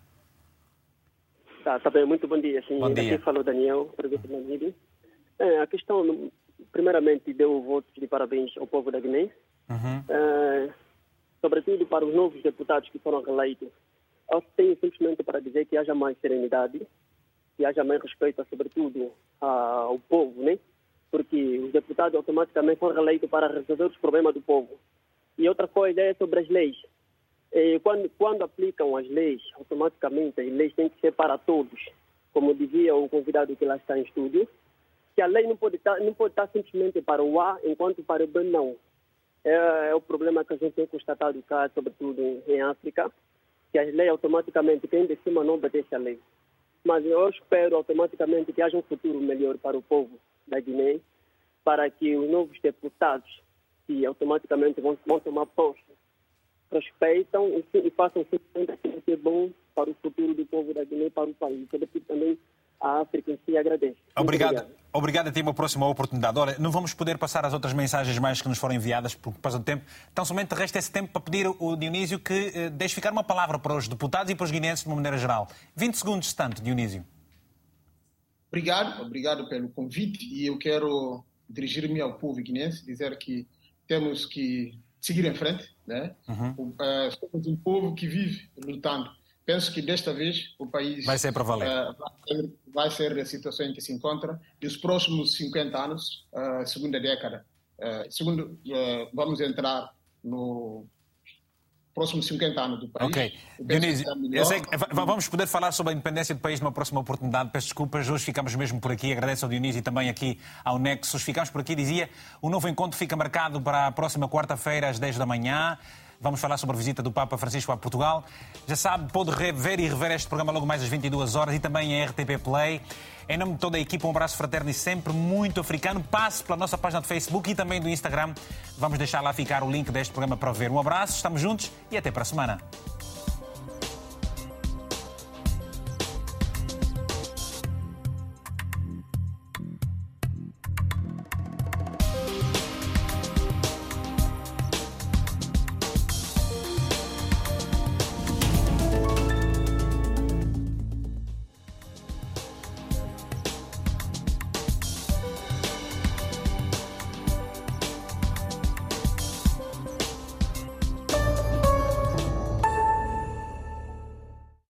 Tá, tá bem. Muito bom dia. Sim, bom dia. Aqui falou Daniel, província de Namibe. É, a questão, primeiramente, deu votos de parabéns ao povo da Guiné Uhum. Uh, sobretudo para os novos deputados que foram reeleitos. Eu tenho simplesmente para dizer que haja mais serenidade, que haja mais respeito, sobretudo, ao povo, né? Porque os deputados automaticamente foram reeleitos para resolver os problemas do povo. E outra coisa é sobre as leis. E quando, quando aplicam as leis, automaticamente as leis têm que ser para todos. Como dizia o convidado que lá está em estúdio, que a lei não pode estar, não pode estar simplesmente para o A, enquanto para o B não é, é, o problema que a gente tem constatado cá, sobretudo em, África, que as leis automaticamente, quem de cima não obedece a lei. mas eu espero automaticamente que haja um futuro melhor para o povo da Guiné, para que os novos deputados, que automaticamente vão, vão tomar posse, respeitam e, e façam simplesmente aquilo que é bom para o futuro do povo da Guiné, para o país. Sobretudo também a África em si agradece. Obrigado. Obrigado. obrigado a ti, uma próxima oportunidade. Ora, não vamos poder passar as outras mensagens mais que nos foram enviadas por causa do tempo. Então, somente resta esse tempo para pedir ao Dionísio que eh, deixe ficar uma palavra para os deputados e para os guineenses de uma maneira geral. 20 segundos, tanto, Dionísio. Obrigado, obrigado pelo convite e eu quero dirigir-me ao povo guinense, dizer que temos que seguir em frente, né? Uhum. Uh, somos um povo que vive lutando penso que desta vez o país vai ser para valer. Uh, vai, ser, vai, ser, a situação em que se encontra e os próximos 50 anos, uh, segunda década, uh, segundo, vamos entrar no próximos 50 anos do país. Ok. Dionísio, vamos poder falar sobre a independência do país numa próxima oportunidade. Peço desculpas, hoje ficamos mesmo por aqui. Agradeço ao Dionísio e também aqui ao Nexus. Ficamos por aqui, dizia, o novo encontro fica marcado para a próxima quarta-feira às 10 da manhã. Vamos falar sobre a visita do Papa Francisco a Portugal. Já sabe, pode ver e rever este programa logo mais às 22 horas e também em RTP Play. Em nome de toda a equipa, um abraço fraterno e sempre muito africano. Passe pela nossa página do Facebook e também do Instagram. Vamos deixar lá ficar o link deste programa para ver. Um abraço, estamos juntos e até para a semana.